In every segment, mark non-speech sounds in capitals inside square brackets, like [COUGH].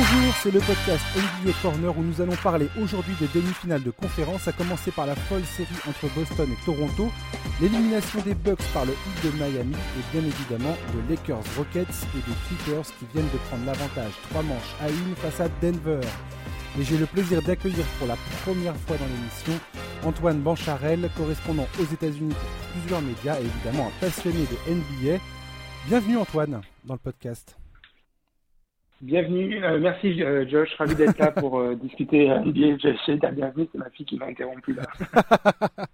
Bonjour, c'est le podcast NBA Corner où nous allons parler aujourd'hui des demi-finales de conférence, à commencer par la folle série entre Boston et Toronto, l'élimination des Bucks par le Heat de Miami et bien évidemment de Lakers Rockets et des Clippers qui viennent de prendre l'avantage trois manches à une face à Denver. Et j'ai le plaisir d'accueillir pour la première fois dans l'émission Antoine Bancharel, correspondant aux États-Unis pour plusieurs médias et évidemment un passionné de NBA. Bienvenue Antoine dans le podcast. Bienvenue, euh, merci euh, Josh, ravi d'être là pour euh, [LAUGHS] discuter NBA. J'ai ta bienvenue, c'est ma fille qui m'a interrompu là. [LAUGHS]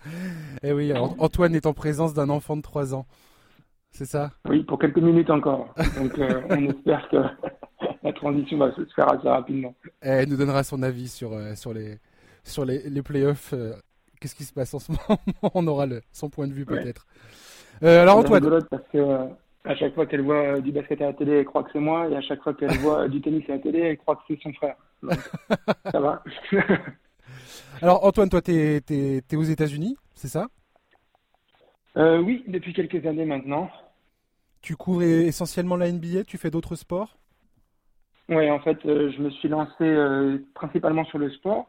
eh oui, Antoine est en présence d'un enfant de 3 ans, c'est ça? Oui, pour quelques minutes encore. Donc on espère que [LAUGHS] la transition va se faire assez rapidement. Et elle nous donnera son avis sur, sur les, sur les, les playoffs. Qu'est-ce qui se passe en ce moment? On aura le, son point de vue peut-être. alors Antoine. Parce que à chaque fois qu'elle voit euh, du basket à la télé, elle croit que c'est moi, et à chaque fois qu'elle voit euh, du tennis à la télé, elle croit que c'est son frère. [LAUGHS] ça va. [LAUGHS] Alors Antoine, toi, tu es, aux États-Unis, c'est ça? Euh, Oui, depuis quelques années maintenant. Tu couvres essentiellement la NBA, tu fais d'autres sports? Oui, en fait, je me suis lancé principalement sur le sport.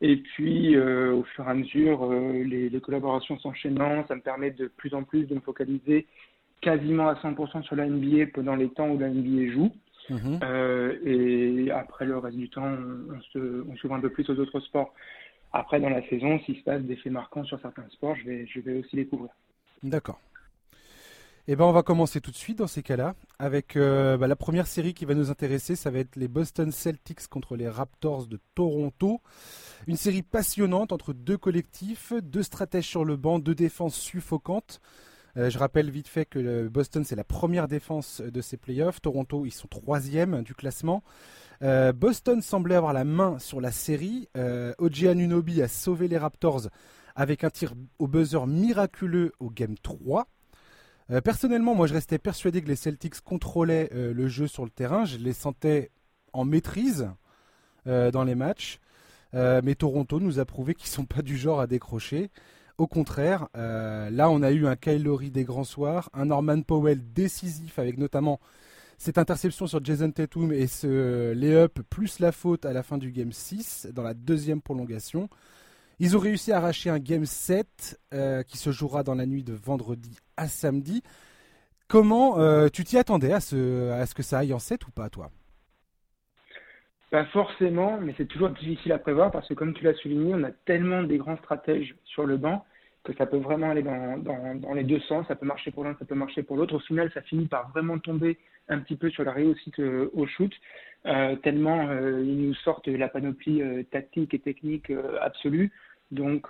Et puis, au fur et à mesure, les, les collaborations s'enchaînant, ça me permet de plus en plus de me focaliser quasiment à 100% sur la NBA pendant les temps où la NBA joue. Mhm. Euh, et après le reste du temps, on, se, on s'ouvre un peu plus aux autres sports. Après, dans la saison, s'il se passe des faits marquants sur certains sports, je vais, je vais aussi les couvrir. D'accord. Eh ben, on va commencer tout de suite dans ces cas-là avec euh, bah, la première série qui va nous intéresser. Ça va être les Boston Celtics contre les Raptors de Toronto. Une série passionnante entre deux collectifs, deux stratèges sur le banc, deux défenses suffocantes. Euh, je rappelle vite fait que Boston, c'est la première défense de ces playoffs. Toronto, ils sont troisième du classement. Euh, Boston semblait avoir la main sur la série. Euh, Oji Anunobi a sauvé les Raptors avec un tir au buzzer miraculeux au Game 3. Euh, personnellement, moi, je restais persuadé que les Celtics contrôlaient le jeu sur le terrain. Je les sentais en maîtrise dans les matchs. mais Toronto nous a prouvé qu'ils ne sont pas du genre à décrocher. Au contraire, euh, là on a eu un Kyle Lowry des grands soirs, un Norman Powell décisif avec notamment cette interception sur Jason Tatum et ce lay-up plus la faute à la fin du game 6 dans la deuxième prolongation. Ils ont réussi à arracher un game 7 euh, qui se jouera dans la nuit de vendredi à samedi. Comment euh, tu t'y attendais à ce, à ce que ça aille en 7 ou pas toi? Pas forcément, mais c'est toujours difficile à prévoir parce que comme tu l'as souligné, on a tellement des grands stratèges sur le banc que ça peut vraiment aller dans, les deux sens. Ça peut marcher pour l'un, ça peut marcher pour l'autre. Au final, ça finit par vraiment tomber un petit peu sur la réussite euh, au shoot, euh, tellement euh, ils nous sortent la panoplie euh, tactique et technique absolue. Donc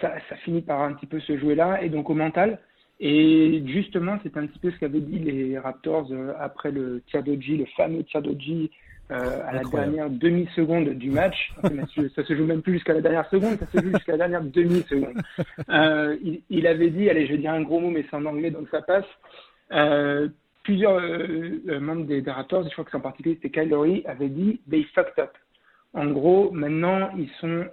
ça, ça finit par un petit peu se jouer là. Et donc au mental, et justement, c'est un petit peu ce qu'avaient dit les Raptors après le tir d'Oji, le fameux tir d'Oji euh, à la dernière demi-seconde du match. [LAUGHS] ça se joue même plus jusqu'à la dernière seconde, ça se joue jusqu'à la dernière demi-seconde. Euh, il, il, avait dit, allez, je vais dire un gros mot, mais c'est en anglais, donc ça passe. Euh, plusieurs membres des, Raptors, je crois que c'est en particulier c'était Kyle Lowry, avait dit they fucked up. En gros, maintenant, ils sont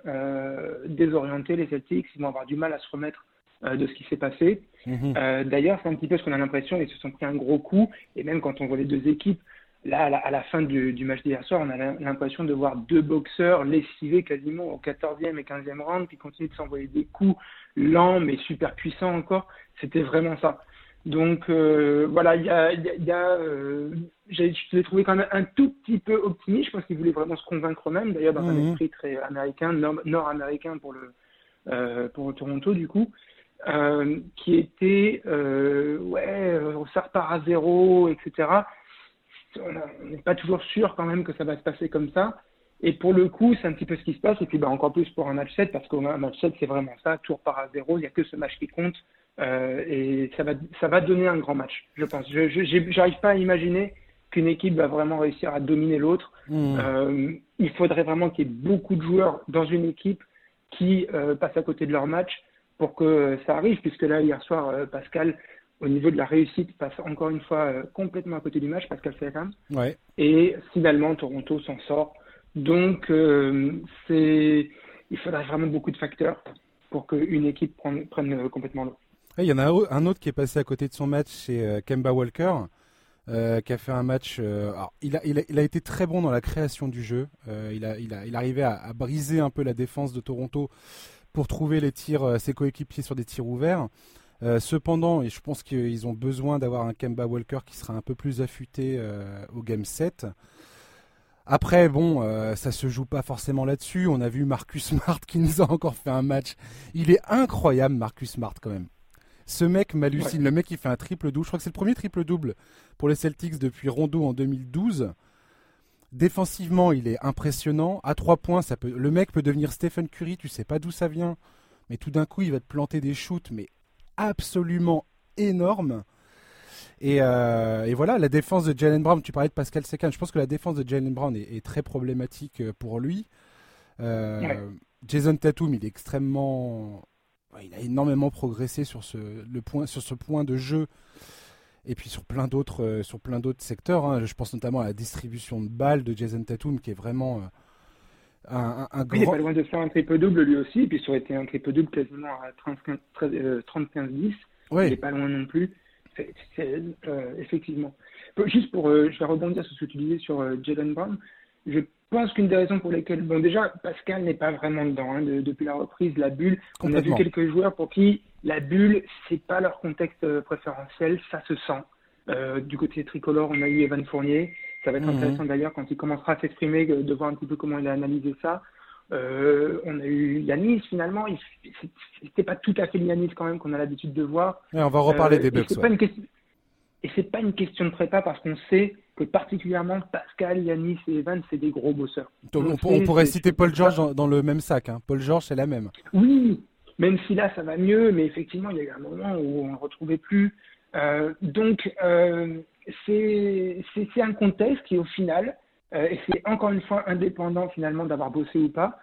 désorientés, les Celtics, ils vont avoir du mal à se remettre de ce qui s'est passé. Mm D'ailleurs, c'est un petit peu ce qu'on a l'impression, ils se sont pris un gros coup, et même quand on voit les deux équipes, Là, à la, fin du, du match d'hier soir, on a l'impression de voir deux boxeurs lessivés quasiment au 14e et 15e round, qui continuent de s'envoyer des coups lents mais super puissants encore. C'était vraiment ça. Donc euh, voilà, il y a, y a euh, je l'ai trouvé quand même un tout petit peu optimiste. Je pense qu'il voulait vraiment se convaitre même, d'ailleurs dans un mhm. esprit très américain, nord-américain pour le euh, pour Toronto du coup, euh, qui était euh, ouais, ça repart à zéro, etc on n'est pas toujours sûr quand même que ça va se passer comme ça. Et pour le coup, c'est un petit peu ce qui se passe. Et puis bah, encore plus pour un match 7, parce qu'un match 7, c'est vraiment ça, tour par à zéro, il n'y a que ce match qui compte. Euh, et ça va, ça va donner un grand match, je pense. Je n'arrive pas à imaginer qu'une équipe va vraiment réussir à dominer l'autre. Mmh. Euh, il faudrait vraiment qu'il y ait beaucoup de joueurs dans une équipe qui euh, passent à côté de leur match pour que ça arrive, puisque là, hier soir, Pascal, au niveau de la réussite, passe encore une fois euh, complètement à côté du match, Pascal Siakam. Ouais. Et finalement, Toronto s'en sort. Donc, euh, c'est, il faudrait vraiment beaucoup de facteurs pour qu'une équipe prenne, prenne complètement l'eau. Il y en a un autre qui est passé à côté de son match, c'est euh, Kemba Walker. Euh, qui a fait un match. Euh, il, a, il, a, il, a, été très bon dans la création du jeu. Euh, il, a, il, a, il arrivait à, à, briser un peu la défense de Toronto pour trouver les tirs, ses coéquipiers sur des tirs ouverts. Cependant, et je pense qu'ils ont besoin d'avoir un Kemba Walker qui sera un peu plus affûté au game 7. Après, bon, ça se joue pas forcément là-dessus. On a vu Marcus [LAUGHS] Smart qui nous a encore fait un match. Il est incroyable, Marcus Smart, quand même. Ce mec m'hallucine. Le mec, il fait un triple-double. Je crois que c'est le premier triple-double pour les Celtics depuis Rondo en 2012. Défensivement, il est impressionnant. À trois points, ça peut... le mec peut devenir Stephen Curry. Tu sais pas d'où ça vient. Mais tout d'un coup, il va te planter des shoots, mais absolument énormes. Et, euh, voilà, la défense de Jalen Brown, tu parlais de Pascal Sekan, je pense que la défense de Jalen Brown est, très problématique euh, pour lui. Euh, Jason Tatum, il est extrêmement il a énormément progressé sur ce, le point, sur ce point de jeu et puis sur plein d'autres sur plein d'autres secteurs. Hein. Je pense notamment à la distribution de balles de Jason Tatum qui est vraiment un, un, grand. Il est pas loin de faire un triple double lui aussi, puis ça aurait été un triple double quasiment à 30-15-10. Euh, il n'est pas loin non plus. effectivement. Juste pour, je vais rebondir sur ce que tu disais sur Jalen Brown. Je pense qu'une des raisons pour lesquelles, bon déjà, Pascal n'est pas vraiment dedans. Hein, depuis la reprise, la bulle, on a vu quelques joueurs pour qui la bulle, c'est pas leur contexte euh, préférentiel, ça se sent. Euh, du côté tricolore, on a eu Evan Fournier. Ça va être mhm. intéressant d'ailleurs quand il commencera à s'exprimer, de voir un petit peu comment il a analysé ça. Euh, on a eu Yanis finalement, c'était pas tout à fait Yanis quand même qu'on a l'habitude de voir. on va reparler des Bucks. Et c'est pas une question de prépa parce qu'on sait que particulièrement Pascal, Yanis et Evan, c'est des gros bosseurs. On, pourrait citer Paul George dans, le même sac. Hein. Paul George, c'est la même. Oui, même si là, ça va mieux, mais effectivement, il y a eu un moment où on ne le retrouvait plus. Euh, donc, euh, c'est un contexte qui, au final, euh, et c'est encore une fois indépendant finalement d'avoir bossé ou pas.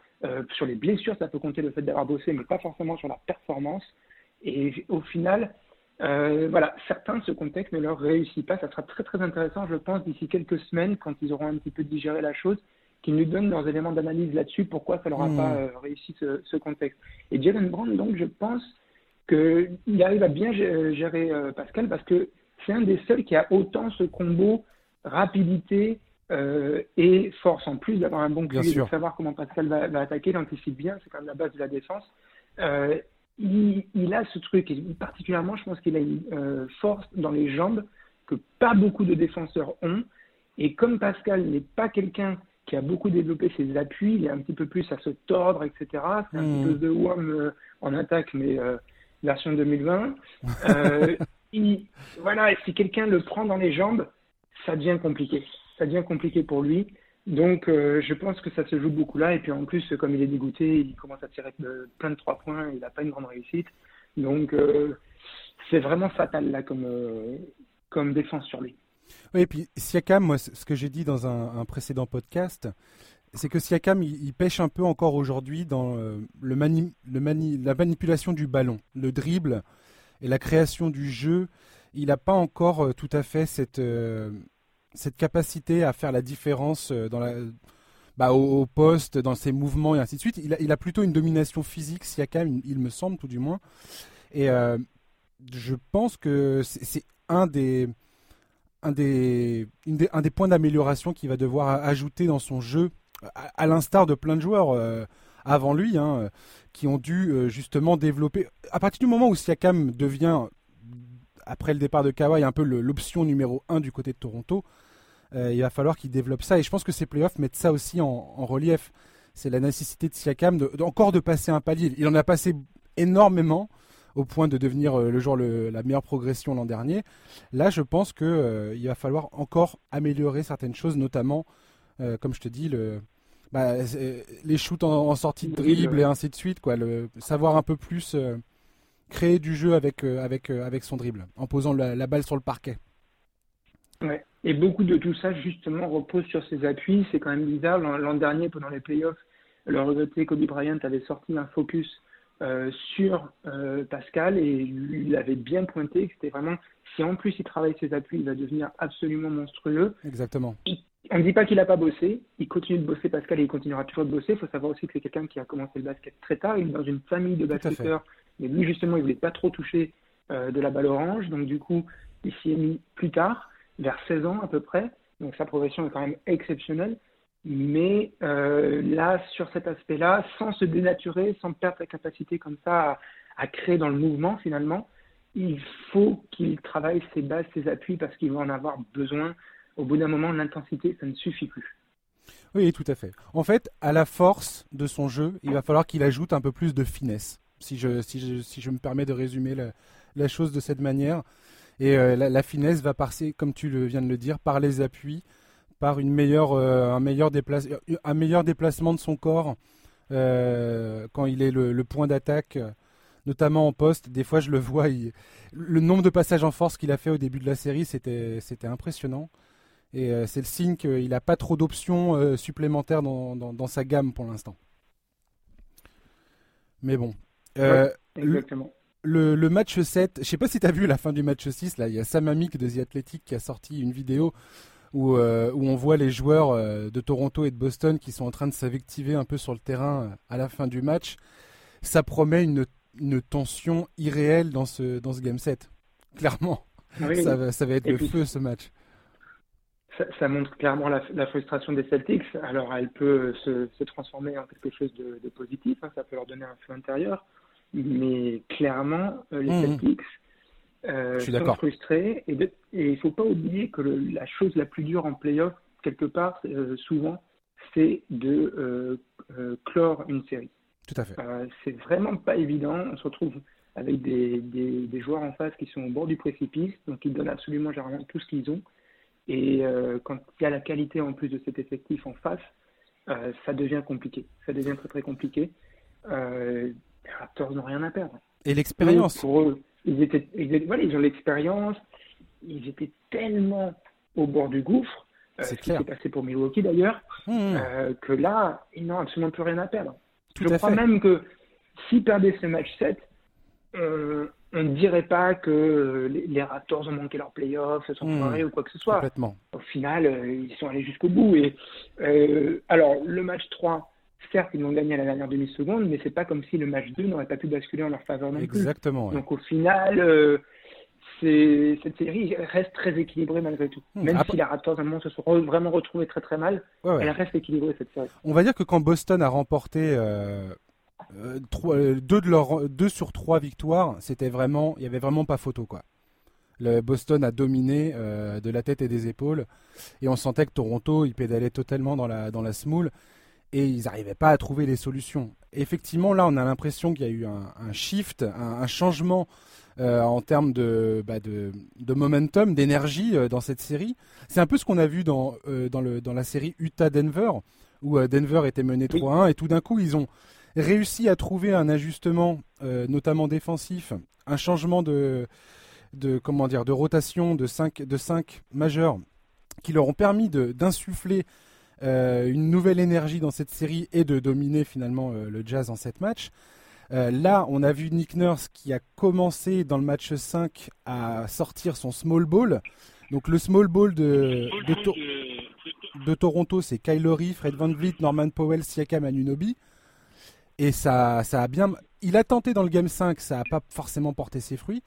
sur les blessures, ça peut compter le fait d'avoir bossé, mais pas forcément sur la performance. Et au final, euh, voilà, certains, ce contexte ne leur réussit pas. Ça sera très très intéressant, je pense, d'ici quelques semaines, quand ils auront un petit peu digéré la chose, qu'ils nous donnent leurs éléments d'analyse là-dessus, pourquoi ça leur a hmm. pas euh, réussi ce, contexte. Et Jalen Brown, donc, je pense qu'il arrive à bien gérer euh, Pascal parce que c'est un des seuls qui a autant ce combo rapidité et force, en plus d'avoir un bon QI, de savoir comment Pascal va, va attaquer, il anticipe bien, c'est quand même la base de la défense il, a ce truc, et particulièrement, je pense qu'il a une euh, force dans les jambes que pas beaucoup de défenseurs ont. Et comme Pascal n'est pas quelqu'un qui a beaucoup développé ses appuis, il est un petit peu plus à se tordre, etc. C'est un petit peu de Wam euh, en attaque, mais euh, version 2020. [LAUGHS] il, voilà, si quelqu'un le prend dans les jambes, ça devient compliqué. Ça devient compliqué pour lui. Donc, euh, je pense que ça se joue beaucoup là. Et puis, en plus, comme il est dégoûté, il commence à tirer plein de trois points. Il n'a pas une grande réussite. Donc, euh, c'est vraiment fatal là comme, euh, comme défense sur lui. Oui, et puis Siakam, moi, ce que j'ai dit dans un, précédent podcast, c'est que Siakam, il, pêche un peu encore aujourd'hui dans le, mani, le mani, la manipulation du ballon, le dribble et la création du jeu. Il n'a pas encore tout à fait cette cette capacité à faire la différence euh, dans la, bah, au, poste, dans ses mouvements et ainsi de suite. Il a, plutôt une domination physique, Siakam, il, me semble tout du moins. Et euh, je pense que c'est un des, un des, un des points d'amélioration qu'il va devoir ajouter dans son jeu, à, l'instar de plein de joueurs euh, avant lui, hein, qui ont dû justement développer. À partir du moment où Siakam devient après le départ de Kawhi, un peu l'option numéro 1 du côté de Toronto, euh, il va falloir qu'il développe ça. Et je pense que ces playoffs mettent ça aussi en, relief. C'est la nécessité de Siakam de, encore de passer un palier. Il en a passé énormément au point de devenir euh, le jour la meilleure progression l'an dernier. Là, je pense qu'il euh, va falloir encore améliorer certaines choses, notamment, comme je te dis, le, bah, les shoots en, sortie de dribble et ainsi de suite. Quoi, le, savoir un peu plus créer du jeu avec, avec, avec son dribble, en posant la, balle sur le parquet. Ouais. Et beaucoup de tout ça, justement, repose sur ses appuis. C'est quand même bizarre. L'an dernier, pendant les playoffs, le regretté Kobe Bryant avait sorti un focus euh, sur euh, Pascal et il avait bien pointé que c'était vraiment, si en plus il travaille ses appuis, il va devenir absolument monstrueux. Exactement. on ne dit pas qu'il n'a pas bossé, il continue de bosser Pascal et il continuera toujours de bosser. Il faut savoir aussi que c'est quelqu'un qui a commencé le basket très tard, il est dans une famille de basketteurs, mais lui justement il ne voulait pas trop toucher euh, de la balle orange, donc du coup il s'y est mis plus tard. vers 16 ans à peu près. Donc sa progression est quand même exceptionnelle. Mais euh, là, sur cet aspect-là, sans se dénaturer, sans perdre sa capacité comme ça à, créer dans le mouvement finalement, il faut qu'il travaille ses bases, ses appuis, parce qu'il va en avoir besoin. Au bout d'un moment, l'intensité, ça ne suffit plus. Oui, tout à fait. En fait, à la force de son jeu, il va falloir qu'il ajoute un peu plus de finesse, si je, si je, si je me permets de résumer la, la chose de cette manière. Et euh, la, finesse va passer, comme tu viens de le dire, par les appuis, par une meilleure, euh, un, meilleur un meilleur déplacement de son corps euh, quand il est le, point d'attaque, notamment en poste. Des fois, je le vois, le nombre de passages en force qu'il a fait au début de la série, c'était impressionnant. Et c'est le signe qu'il n'a pas trop d'options supplémentaires dans, dans, sa gamme pour l'instant. Mais bon. exactement le, match 7, je sais pas si tu as vu la fin du match 6, là, il y a Sam Amick de The Athletic qui a sorti une vidéo où, euh, où on voit les joueurs euh, de Toronto et de Boston qui sont en train de s'invectiver un peu sur le terrain euh, à la fin du match. Ça promet une, une tension irréelle dans ce, dans ce game 7. [LAUGHS] Clairement. Ça, va, ça va être le feu ce match. Ça, montre clairement la, frustration des Celtics. Alors, elle peut se, se transformer en quelque chose de, positif. Hein. Ça peut leur donner un feu intérieur mais clairement, les mmh. Celtics euh, sont frustrés. Et, il ne faut pas oublier que la chose la plus dure en playoff, quelque part, euh, souvent, c'est de clore une série. Tout à fait. c'est vraiment pas évident. On se retrouve avec des, des, joueurs en face qui sont au bord du précipice, donc ils donnent absolument généralement tout ce qu'ils ont. Et quand il y a la qualité en plus de cet effectif en face, ça devient compliqué. Ça devient très très compliqué. Les Raptors n'ont rien à perdre. Et l'expérience Pour eux, ils, étaient, ils, ont l'expérience. Ils étaient tellement au bord du gouffre, euh, ce qui s'est passé pour Milwaukee d'ailleurs, mmh, mmh. Euh, que là, ils n'ont absolument plus rien à perdre. Je crois même que s'ils perdaient ce match 7, on ne dirait pas que les, Raptors ont manqué leur playoff, se sont mmh. ou quoi que ce soit. Au final, euh, ils sont allés jusqu'au bout. Et, alors, le match 3, certes, ils l'ont gagné à la dernière demi-seconde, mais c'est pas comme si le match 2 n'aurait pas pu basculer en leur faveur non plus. Exactement. Donc au final, euh, cette série reste très équilibrée malgré tout. Hmm. Même si les Raptors à un moment se sont vraiment retrouvés très très mal, elle reste équilibrée cette série. On va dire que quand Boston a remporté euh, euh, deux, de leurs, deux sur trois victoires, c'était vraiment, il y avait vraiment pas photo quoi. Le Boston a dominé de la tête et des épaules et on sentait que Toronto il pédalait totalement dans la dans la smoule et ils n'arrivaient pas à trouver les solutions. effectivement, là, on a l'impression qu'il y a eu un, shift, un, changement euh, en termes de, bah, de, momentum, d'énergie euh, dans cette série. C'est un peu ce qu'on a vu dans, euh, dans, le, dans la série Utah-Denver, où Denver était mené 3-1, et tout d'un coup, ils ont réussi à trouver un ajustement, notamment défensif, un changement de, de, comment dire, de rotation de 5 de cinq majeurs qui leur ont permis d'insuffler une nouvelle énergie dans cette série et de dominer finalement euh, le Jazz en 7 matchs. Euh, là, on a vu Nick Nurse qui a commencé dans le match 5 à sortir son small ball. Donc le small ball de, de, Toronto, c'est Kylori, Fred Van Vliet, Norman Powell, Siakam, Anunobi. Et ça, ça a bien. Il a tenté dans le game 5, ça n'a pas forcément porté ses fruits.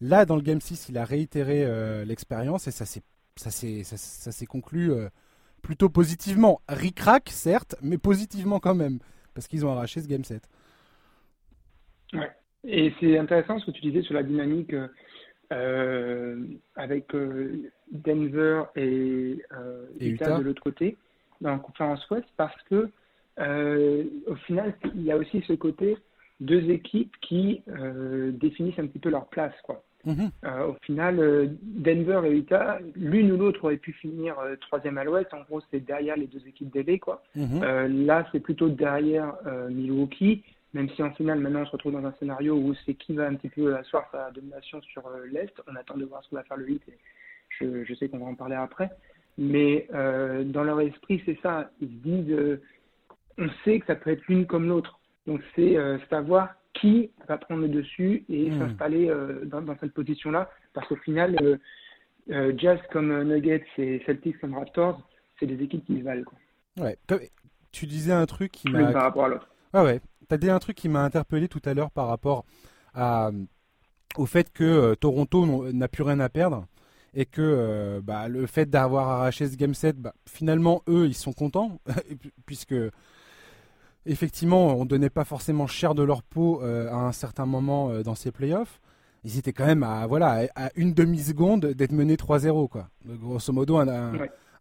Là, dans le game 6, il a réitéré l'expérience et ça s'est conclu plutôt positivement. Ric-rac, certes, mais positivement quand même, parce qu'ils ont arraché ce game set. Ouais. Et c'est intéressant ce que tu disais sur la dynamique euh, avec euh, Denver et, euh, Utah, de l'autre côté, dans la conférence Ouest, parce que au final, il y a aussi ce côté deux équipes qui définissent un petit peu leur place, quoi. Mhm. Euh, au final, euh, Denver et Utah, l'une ou l'autre aurait pu finir euh, troisième à l'ouest. En gros, c'est derrière les deux équipes d'LA. Quoi. Mhm. là, c'est plutôt derrière Milwaukee, même si en finale, maintenant, on se retrouve dans un scénario où c'est qui va un petit peu asseoir sa domination sur l'Est. On attend de voir ce que va faire le 8 et je, je sais qu'on va en parler après. Mais dans leur esprit, c'est ça. Ils se disent, on sait que ça peut être l'une comme l'autre. Donc, c'est savoir qui va prendre le dessus et hmm. s'installer euh, dans, cette position-là. Parce qu'au final, euh, euh, Jazz comme Nuggets et Celtics comme Raptors, c'est des équipes qui se valent. Quoi. Ouais. Tu disais un truc qui m'a. Par rapport à l'autre. Ouais, ouais. Tu as dit un truc qui m'a interpellé tout à l'heure par rapport à, au fait que Toronto n'a plus rien à perdre et que bah, le fait d'avoir arraché ce game set, bah, finalement eux ils sont contents [LAUGHS] puisque effectivement on donnait pas forcément cher de leur peau à un certain moment dans ces playoffs. Ils étaient quand même à voilà à une demi seconde d'être menés 3-0 quoi. Grosso modo un,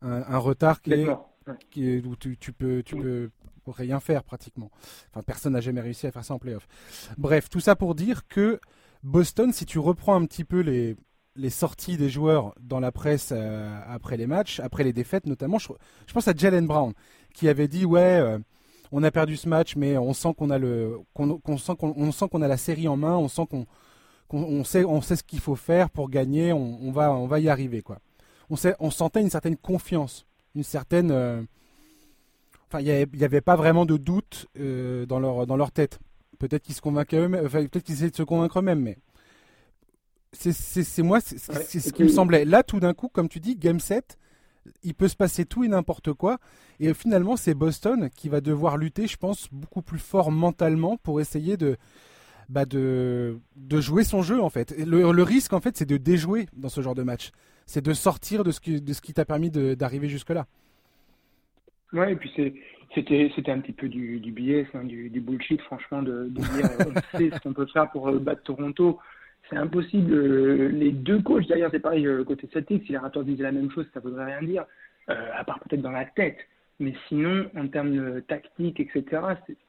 un, retard qui est, qui où tu, tu peux tu peux rien faire pratiquement. Enfin personne n'a jamais réussi à faire ça en playoff. Bref tout ça pour dire que Boston si tu reprends un petit peu les les sorties des joueurs dans la presse euh, après les matchs, après les défaites notamment. Je, pense à Jalen Brown qui avait dit ouais, euh, on a perdu ce match, mais on sent qu'on a le, qu'on, sent qu'on sent qu'on a la série en main, on sent qu'on, qu'on sait, on sait ce qu'il faut faire pour gagner, on, va, on va y arriver quoi. On, sait, on sentait une certaine confiance, une certaine, euh, enfin il n'y avait, pas vraiment de doute dans leur dans leur tête. Peut-être qu'ils se convainquaient eux peut-être qu'ils essaient de se convaincre eux-mêmes, mais c'est moi, c'est ce qui me semblait. Là, tout d'un coup, comme tu dis, game set, il peut se passer tout et n'importe quoi. Et finalement, c'est Boston qui va devoir lutter, je pense, beaucoup plus fort mentalement pour essayer de, bah de, de jouer son jeu, en fait. Le, le risque, en fait, c'est de déjouer dans ce genre de match. C'est de sortir de ce qui, de ce qui t'a permis d'arriver jusque-là. Ouais, et puis c'était c'était un petit peu du, du biais, du, du, bullshit, franchement, de, de dire [LAUGHS] on sait ce qu'on peut faire pour euh, battre Toronto c'est impossible. Euh, les deux coachs d'ailleurs, c'est pareil euh, côté Celtics, si les Raptors disaient la même chose, ça ne voudrait rien dire, euh, à part peut-être dans la tête. Mais sinon, en termes de tactique, etc.,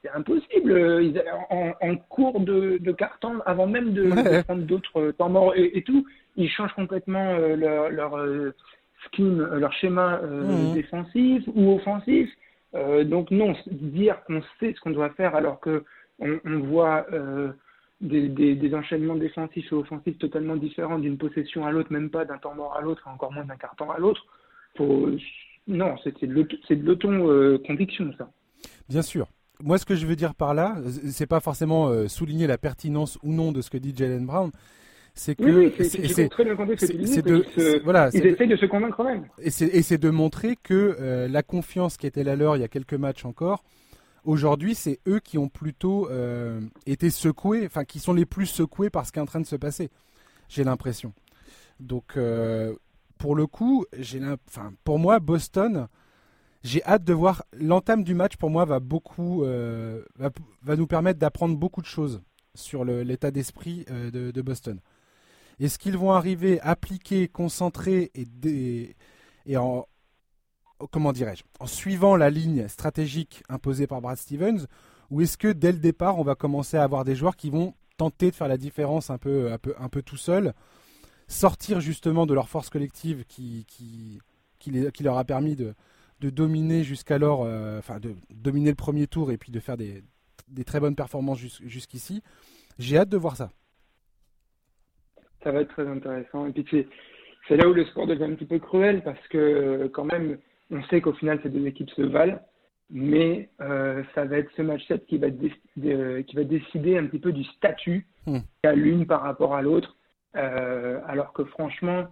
c'est impossible. Ils, en, en, cours de, de carton, avant même de, prendre d'autres temps morts et, tout, ils changent complètement leur, leur scheme, leur schéma mmh. défensif ou offensif. donc non, dire qu'on sait ce qu'on doit faire alors que on, on voit des, enchaînements défensifs et offensifs totalement différents d'une possession à l'autre, même pas d'un temps mort à l'autre, encore moins d'un carton à l'autre. Non, c'est de l'auto-conviction, euh, ça. Bien sûr. Moi, ce que je veux dire par là, c'est pas forcément euh, souligner la pertinence ou non de ce que dit Jalen Brown, c'est que oui, c'est très bien compris c'est de voilà, ils essayent de se convaincre même. Et c'est de montrer que euh, la confiance qui était la leur il y a quelques matchs encore, Aujourd'hui, c'est eux qui ont plutôt euh, été secoués, enfin qui sont les plus secoués par ce qui est en train de se passer. J'ai l'impression. Donc, euh, pour le coup, enfin, pour moi, Boston, j'ai hâte de voir l'entame du match. Pour moi, va beaucoup, euh, va, nous permettre d'apprendre beaucoup de choses sur l'état d'esprit de, Boston. Est-ce qu'ils vont arriver appliqués, concentrés et, et en, comment dirais-je, en suivant la ligne stratégique imposée par Brad Stevens, ou est-ce que dès le départ, on va commencer à avoir des joueurs qui vont tenter de faire la différence un peu, un peu, un peu tout seul, sortir justement de leur force collective qui, qui, qui, leur a permis de, de dominer jusqu'alors, euh, enfin de dominer le premier tour et puis de faire des, des très bonnes performances jusqu'ici. J'ai hâte de voir ça. Ça va être très intéressant. Et puis c'est là où le sport devient un petit peu cruel parce que quand même, on sait qu'au final, ces deux équipes se valent, mais euh, ça va être ce match 7 qui va, qui va décider un petit peu du statut hmm. à l'une par rapport à l'autre, euh, alors que franchement,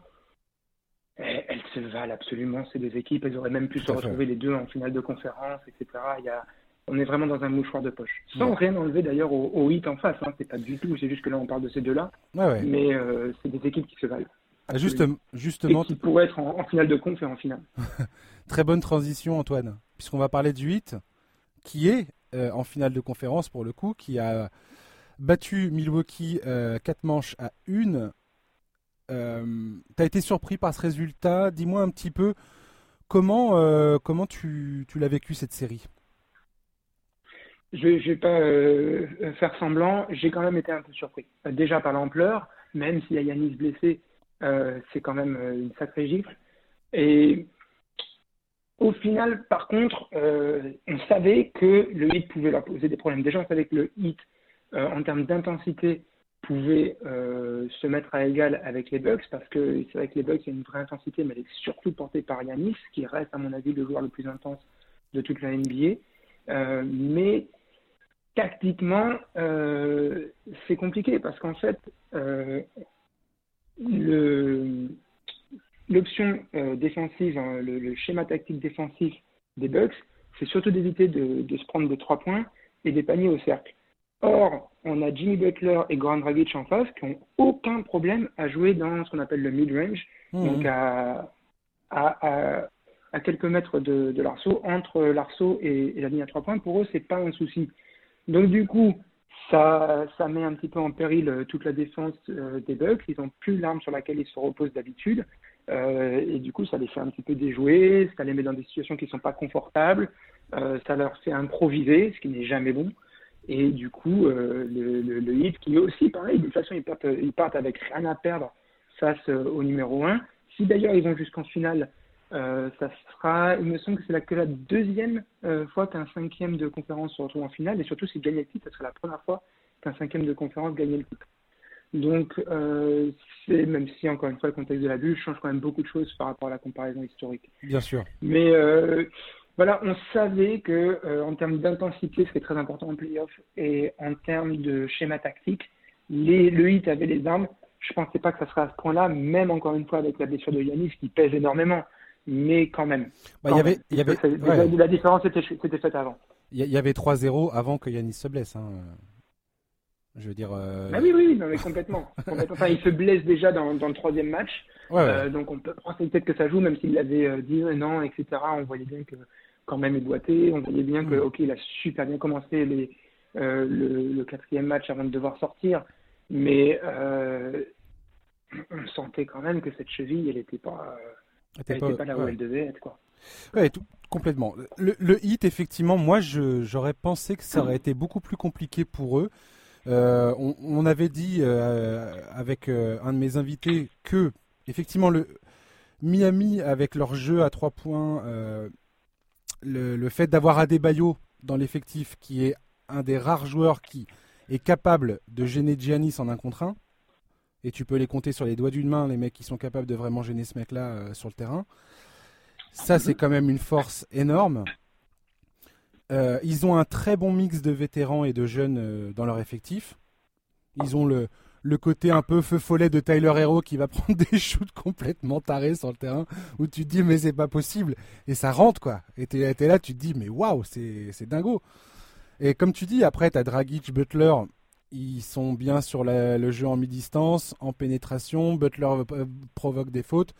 elles, se valent absolument, ces deux équipes. Elles auraient même pu se retrouver les deux en finale de conférence, etc. Il y a, on est vraiment dans un mouchoir de poche. Sans rien enlever d'ailleurs au, au, hit en face. Hein. C'est pas du tout, c'est juste que là on parle de ces deux-là. Mais euh, c'est des équipes qui se valent. Ah, justement. Et qui pourrait être en, finale de conf et en finale. [LAUGHS] Très bonne transition, Antoine, puisqu'on va parler du 8, qui est euh, en finale de conférence pour le coup, qui a battu Milwaukee 4 euh, manches à 1. Euh, tu as été surpris par ce résultat? Dis-moi un petit peu comment, comment tu, tu l'as vécu cette série? Je ne vais pas faire semblant, j'ai quand même été un peu surpris. Déjà par l'ampleur, même s'il y a Yanis blessé, euh, c'est quand même euh, une sacrée gifle. Et au final, par contre, euh, on savait que le hit pouvait leur poser des problèmes. Déjà, on savait que le hit, en termes d'intensité, pouvait se mettre à égal avec les Bucks, parce que c'est vrai que les Bucks, il y a une vraie intensité, mais elle est surtout portée par Yanis, qui reste, à mon avis, le joueur le plus intense de toute la NBA. mais tactiquement, c'est compliqué, parce qu'en fait, l'option euh, défensive, hein, le, schéma tactique défensif des Bucks, c'est surtout d'éviter de, se prendre des trois points et des paniers au cercle. Or, on a Jimmy Butler et Goran Dragic en face qui n'ont aucun problème à jouer dans ce qu'on appelle le mid-range, mmh. donc à, à, à, quelques mètres de, de l'arceau, entre l'arceau et, et, la ligne à trois points. Pour eux, c'est pas un souci. Donc du coup, ça, ça met un petit peu en péril euh, toute la défense euh, des Bucks. Ils n'ont plus l'arme sur laquelle ils se reposent d'habitude. Euh, et du coup, ça les fait un petit peu déjouer, ça les met dans des situations qui ne sont pas confortables, euh, ça leur fait improviser, ce qui n'est jamais bon. Et du coup, euh, le, le, le, hit, qui est aussi pareil, de toute façon, ils partent, ils partent avec rien à perdre face au numéro 1. Si d'ailleurs ils vont jusqu'en finale, euh, ça sera, il me semble que c'est la, que la deuxième euh, fois qu'un cinquième de conférence se retrouve en finale, et surtout s'il gagne le titre, ça sera la première fois qu'un cinquième de conférence gagne le titre. Donc, euh, c'est même si encore une fois le contexte de la bulle change quand même beaucoup de choses par rapport à la comparaison historique. Bien sûr. Mais euh, voilà, on savait que euh, en termes d'intensité, ce qui est très important en playoff, et en termes de schéma tactique, les, le hit avait les armes. Je pensais pas que ça serait à ce point-là, même encore une fois avec la blessure de Yanis qui pèse énormément mais quand même. Bah, y avait, y avait, ouais. La différence était, était faite avant. Il y, avait 3-0 avant que Yanis se blesse. Hein. Je veux dire. Euh... Bah oui, oui, non, mais [LAUGHS] complètement. Enfin, il se blesse déjà dans, dans le troisième match. Ouais, ouais. Euh, donc on peut penser peut-être que ça joue, même s'il l'avait euh, dit non, etc. On voyait bien que quand même il boitait. On voyait bien que, mm. ok, il a super bien commencé les, euh, le, le, quatrième match avant de devoir sortir. Mais euh, on sentait quand même que cette cheville, elle n'était pas elle n'était pas, là où elle devait être, quoi. Ouais, tout, complètement. Le, le, hit, effectivement, moi, j'aurais pensé que ça aurait été beaucoup plus compliqué pour eux. Euh, on, on, avait dit euh, avec euh, un de mes invités que, effectivement, le Miami, avec leur jeu à trois points, le, le, fait d'avoir Adebayo dans l'effectif, qui est un des rares joueurs qui est capable de gêner Giannis en un contre un, et tu peux les compter sur les doigts d'une main, les mecs qui sont capables de vraiment gêner ce mec-là euh, sur le terrain. Ça, c'est quand même une force énorme. Euh, ils ont un très bon mix de vétérans et de jeunes euh, dans leur effectif. Ils ont le, côté un peu feu follet de Tyler Hero qui va [LAUGHS] prendre des shoots complètement tarés sur le terrain où tu te dis mais c'est pas possible et ça rentre quoi. Et t'es es là, tu te dis mais waouh, c'est dingo. Et comme tu dis, après t'as Dragic, Butler, ils sont bien sur le jeu en mi-distance, en pénétration. Butler euh, provoque des fautes.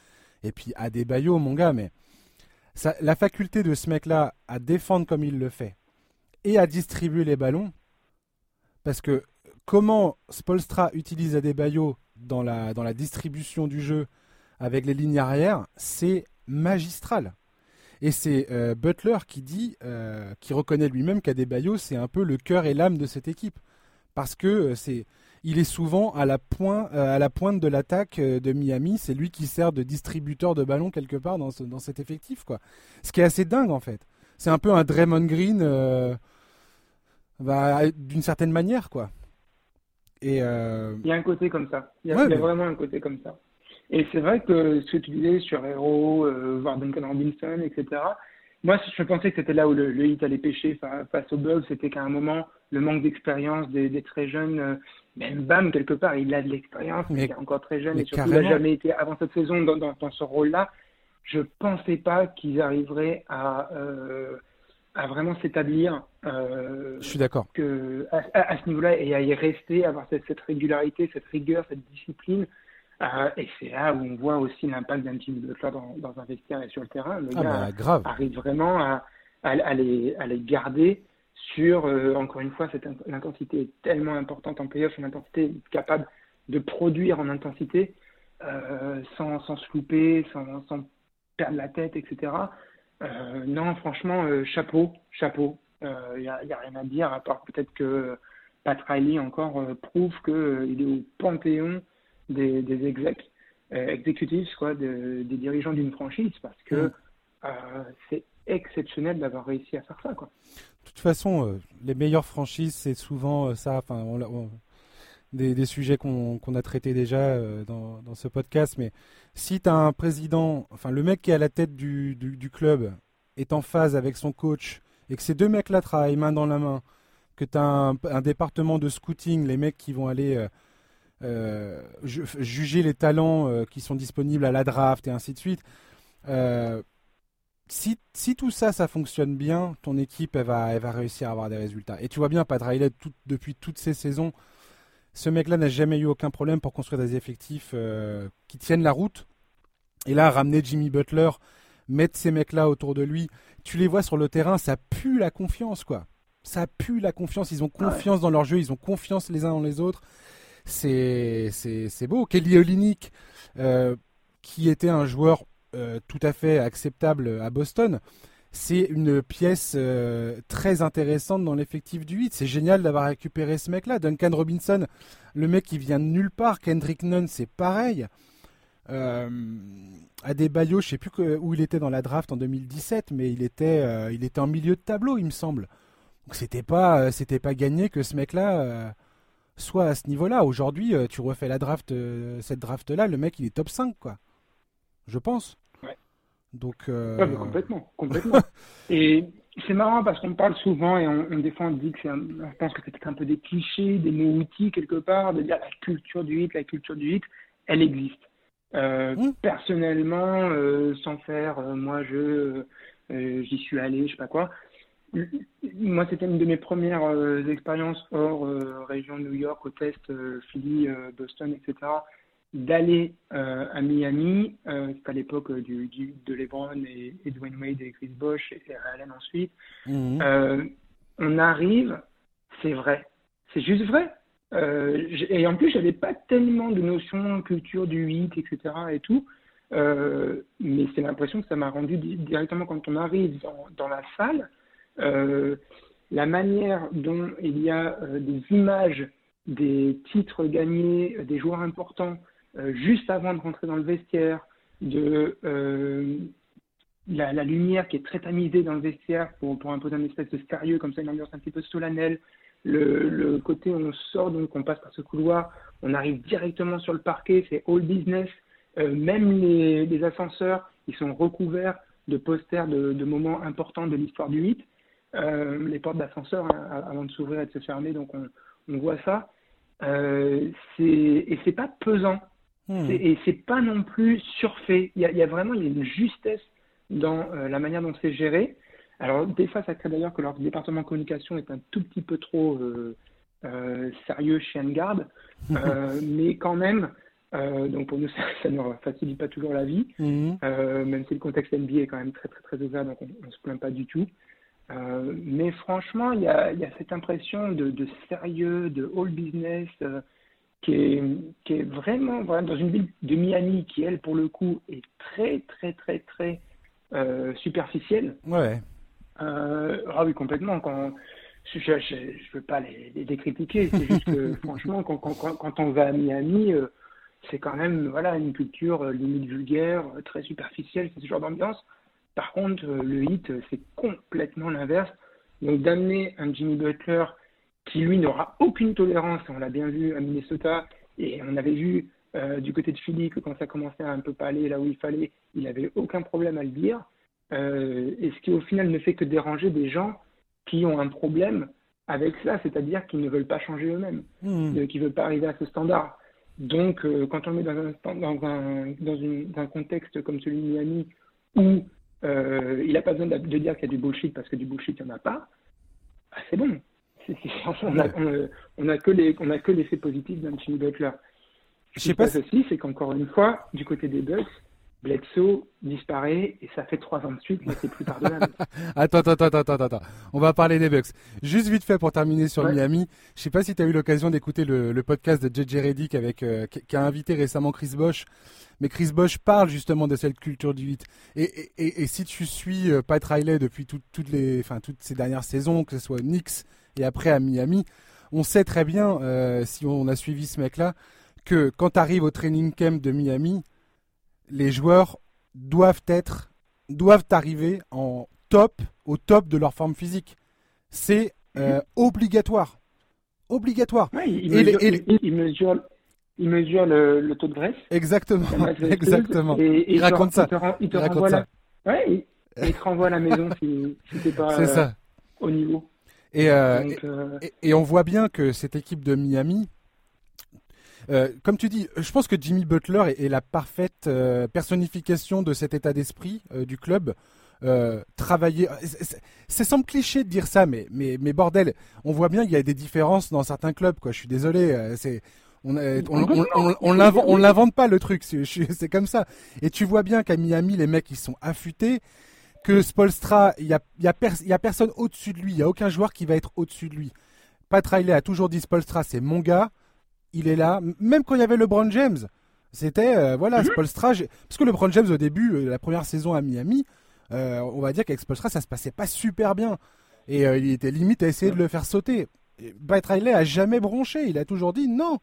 Et puis Adebayo, mon gars, mais la faculté de ce mec-là à défendre comme il le fait et à distribuer les ballons, parce que comment Spolstra utilise Adebayo dans la, dans la distribution du jeu avec les lignes arrière, c'est magistral. Et c'est euh, Butler qui dit, euh, qui reconnaît lui-même qu'Adebayo, c'est un peu le cœur et l'âme de cette équipe parce que euh, c'est il est souvent à la, point, euh, à la pointe de l'attaque euh, de Miami. C'est lui qui sert de distributeur de ballon quelque part dans, ce, dans cet effectif. Quoi. Ce qui est assez dingue en fait. C'est un peu un Draymond Green euh, bah, d'une certaine manière. quoi. Et euh... Il y a un côté comme ça. Il y a, ouais, il y a mais... vraiment un côté comme ça. Et c'est vrai que ce que tu disais sur Hero, euh, voir Duncan Robinson, etc., moi, je pensais que c'était là où le, le hit allait pêcher face au Bugs, c'était qu'à un moment, le manque d'expérience des, des, très jeunes, euh, même Bam, quelque part, il a de l'expérience, mais il est encore très jeune, et surtout, carrément. il n'a jamais été, avant cette saison, dans, dans, dans ce rôle-là. Je pensais pas qu'ils arriveraient à, euh, à vraiment s'établir. Euh, je suis d'accord. À, à, à ce niveau-là, et à y rester, avoir cette, cette régularité, cette rigueur, cette discipline. Euh, et c'est là où on voit aussi l'impact d'un team de club dans, dans un vestiaire et sur le terrain. Le ah gars bah, grave. arrive vraiment à, à, à, les, à les garder sur, euh, encore une fois, cette l'intensité est tellement importante en playoff, une intensité capable de produire en intensité euh, sans, sans se louper, sans, sans perdre la tête, etc. Euh, non, franchement, chapeau, chapeau. Il n'y a, rien à dire, à part peut-être que Pat Riley encore prouve qu'il est au panthéon des, des execs, euh, exécutifs, quoi, de, des dirigeants d'une franchise, parce que mmh. euh, c'est exceptionnel d'avoir réussi à faire ça, quoi. De toute façon, euh, les meilleures franchises, c'est souvent ça. Enfin, on, on, des, des, sujets qu'on qu a traités déjà dans, dans, ce podcast, mais si tu as un président, enfin le mec qui est à la tête du, du, du, club est en phase avec son coach et que ces deux mecs-là travaillent main dans la main, que tu as un, un, département de scouting, les mecs qui vont aller juger les talents euh, qui sont disponibles à la draft et ainsi de suite. Euh, si, si, tout ça, ça fonctionne bien, ton équipe, elle va, elle va réussir à avoir des résultats. Et tu vois bien, Pat Riley, depuis toutes ces saisons, ce mec-là n'a jamais eu aucun problème pour construire des effectifs euh, qui tiennent la route. Et là, ramener Jimmy Butler, mettre ces mecs-là autour de lui, tu les vois sur le terrain, ça pue la confiance, quoi. Ça pue la confiance. Ils ont confiance dans leur jeu, ils ont confiance les uns dans les autres. C'est, beau. Kelly Olynyk, euh, qui était un joueur euh, tout à fait acceptable à Boston, c'est une pièce euh, très intéressante dans l'effectif du 8. C'est génial d'avoir récupéré ce mec-là. Duncan Robinson, le mec qui vient de nulle part. Kendrick Nunn, c'est pareil. Euh, Adebayo, je sais plus où il était dans la draft en 2017, mais il était, en milieu de tableau, il me semble. Donc c'était pas, c'était pas gagné que ce mec-là soit à ce niveau-là. Aujourd'hui, tu refais la draft, cette draft-là, le mec il est top 5, quoi. Je pense. Donc. Euh, complètement, complètement. [LAUGHS] et c'est marrant parce qu'on parle souvent et on, fois on dit que c'est, on pense que c'est peut-être un peu des clichés, des mots outils quelque part, de dire la culture du hit, la culture du hit, elle existe. Euh, mmh. Personnellement, euh, sans faire, moi je, j'y suis allé, je sais pas quoi. Moi, c'était une de mes premières expériences hors région New York, au test, Philly, Boston, etc d'aller euh, à Miami, euh, à l'époque euh, du, de LeBron et, et, Dwayne Wade et Chris Bosh et, Allen ensuite. Mhm. Euh, on arrive, c'est vrai, c'est juste vrai. et en plus, j'avais pas tellement de notions culture du 8, etc. et tout. mais c'est l'impression que ça m'a rendu directement quand on arrive dans, dans la salle, la manière dont il y a des images des titres gagnés, des joueurs importants, euh, juste avant de rentrer dans le vestiaire, de euh, la, lumière qui est très tamisée dans le vestiaire pour, imposer un espèce de sérieux, comme ça, une ambiance un petit peu solennelle. Le, côté où on sort, donc on passe par ce couloir, on arrive directement sur le parquet, c'est all business. Euh, même les, ascenseurs, ils sont recouverts de posters de, moments importants de l'histoire du 8. Les portes d'ascenseur, hein, avant de s'ouvrir et de se fermer, donc on, on voit ça. Euh, et c'est pas pesant. Hmm. Et c'est pas non plus surfait. Il y a, il y a vraiment il y a une justesse dans euh, la manière dont c'est géré. Alors, des fois, ça crée d'ailleurs que leur département de communication est un tout petit peu trop euh, euh, sérieux chez garde, [LAUGHS] euh, mais quand même, euh, donc pour nous, [LAUGHS] ça, ne facilite pas toujours la vie, hmm. même si le contexte NBA est quand même très, très, très ouvert, donc on ne se plaint pas du tout. Mais franchement, il y a, il y a cette impression de, de, sérieux, de all business qui est, qui est vraiment, dans une ville de Miami qui, elle, pour le coup, est très, très, très, très euh, superficielle. Ouais. Euh, ah oui, complètement. Quand, je ne veux pas les, les, critiquer, c'est juste que, [LAUGHS] franchement, quand, quand, quand, on va à Miami, euh, c'est quand même voilà, une culture euh, limite vulgaire, euh, très superficielle, c'est ce genre d'ambiance. Par contre, le hit, c'est complètement l'inverse. Donc, d'amener un Jimmy Butler qui lui n'aura aucune tolérance, on l'a bien vu à Minnesota, et on avait vu euh, du côté de Philly que quand ça commençait à un peu pas aller là où il fallait, il n'avait aucun problème à le dire, euh, et ce qui au final ne fait que déranger des gens qui ont un problème avec ça, c'est-à-dire qu'ils ne veulent pas changer eux-mêmes, mmh. qui ne veulent pas arriver à ce standard. Donc, euh, quand on est dans un, dans un, dans, une, dans un contexte comme celui de Miami, où euh, il n'a pas besoin de, de dire qu'il y a du bullshit parce que du bullshit, il n'y en a pas, bah, c'est bon. [LAUGHS] On n'a a on a que l'effet positif d'un Jimmy Butler. Se passe aussi, c'est qu'encore une fois, du côté des Bucks, Bledsoe disparaît et ça fait trois ans de suite, mais c'est plus pardonnable. [LAUGHS] attends, attends, attends, attends, attends. On va parler des Bucks. Juste vite fait pour terminer sur Miami. Je sais pas si tu as eu l'occasion d'écouter le, podcast de JJ Reddick avec, euh, qui a invité récemment Chris Bosch. Mais Chris Bosch parle justement de cette culture du 8. Et, et, et, si tu suis euh, Pat Riley depuis toutes, les, enfin, toutes ces dernières saisons, que ce soit Knicks et après à Miami, on sait très bien, euh, si on a suivi ce mec-là, que quand tu arrives au training camp de Miami, les joueurs doivent être, doivent arriver en top, au top de leur forme physique. C'est euh, obligatoire. Obligatoire. il, mesure, il, mesure, le, taux de graisse. Exactement. Exactement. Et, il raconte ça. Il te, renvoie la... ouais, il, te renvoie à la maison si, si t'es pas euh, au niveau. Euh, et, et, on voit bien que cette équipe de Miami, euh, comme tu dis, je pense que Jimmy Butler est, la parfaite euh, personnification de cet état d'esprit du club. travailler. Ça semble cliché de dire ça, mais, mais, mais bordel, on voit bien qu'il y a des différences dans certains clubs. Quoi. Je suis désolé. c'est on, on, on, l'invente pas le truc, [LAUGHS] c'est comme ça. Et tu vois bien qu'à Miami, les mecs ils sont affûtés, que Spolstra, il y a, y, a y a personne au-dessus de lui, il y a aucun joueur qui va être au-dessus de lui. Pat Riley a toujours dit Spolstra, c'est mon gars, il est là. Même quand il y avait LeBron James, c'était euh, voilà mhm. Spolstra. Parce que LeBron James au début, euh, la première saison à Miami, euh, on va dire qu'avec Spolstra ça se passait pas super bien et il était limite à essayer de le faire sauter. Pat Riley a jamais bronché, il a toujours dit non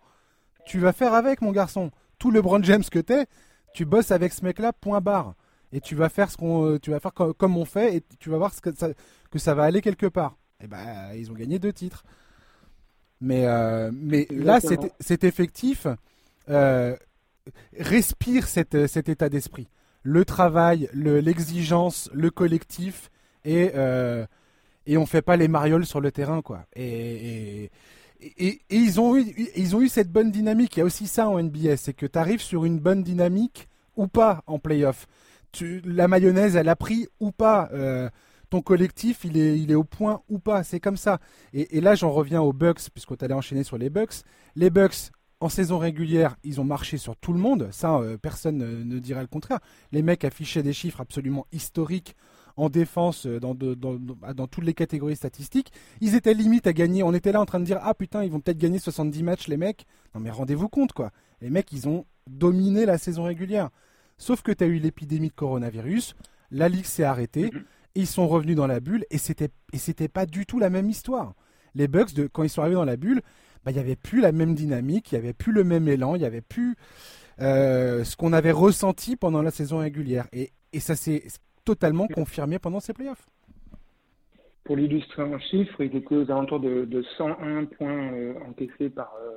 tu vas faire avec, mon garçon. Tout le Brand James que t'es, tu bosses avec ce mec-là, point barre. Et tu vas faire ce qu'on, tu vas faire comme, on fait, et tu vas voir ce que, ça, que ça va aller quelque part. Et ben, ils ont gagné deux titres. Mais, euh, mais là, cet, effectif euh, respire cet, cet état d'esprit. Le travail, l'exigence, le, collectif, et, et on fait pas les marioles sur le terrain, quoi. et, et, ils, ont eu, ils ont eu cette bonne dynamique. Il y a aussi ça en NBA, c'est que tu arrives sur une bonne dynamique ou pas en playoff. Tu, la mayonnaise, elle a pris ou pas. Euh, ton collectif, il est, il est au point ou pas. C'est comme ça. Et, là, j'en reviens aux Bucks, puisqu'on allait enchaîner sur les Bucks. Les Bucks, en saison régulière, ils ont marché sur tout le monde. Ça, euh, personne ne, ne dirait le contraire. Les mecs affichaient des chiffres absolument historiques en défense euh, dans, dans, toutes les catégories statistiques. Ils étaient limite à gagner. On était là en train de dire Ah putain, ils vont peut-être gagner 70 matchs, les mecs. Non, mais rendez-vous compte, quoi. Les mecs, ils ont dominé la saison régulière. Sauf que tu as eu l'épidémie de coronavirus, la ligue s'est arrêtée, mhm. Ils sont revenus dans la bulle, et c'était, et c'était pas du tout la même histoire. Les Bucks, de, quand ils sont arrivés dans la bulle, bah, il n'y avait plus la même dynamique, il n'y avait plus le même élan, il n'y avait plus euh, ce qu'on avait ressenti pendant la saison régulière. Et, et ça s'est totalement confirmé pendant ces playoffs. Pour l'illustrer en chiffres, il était aux alentours de, 101 points euh, encaissés par, euh,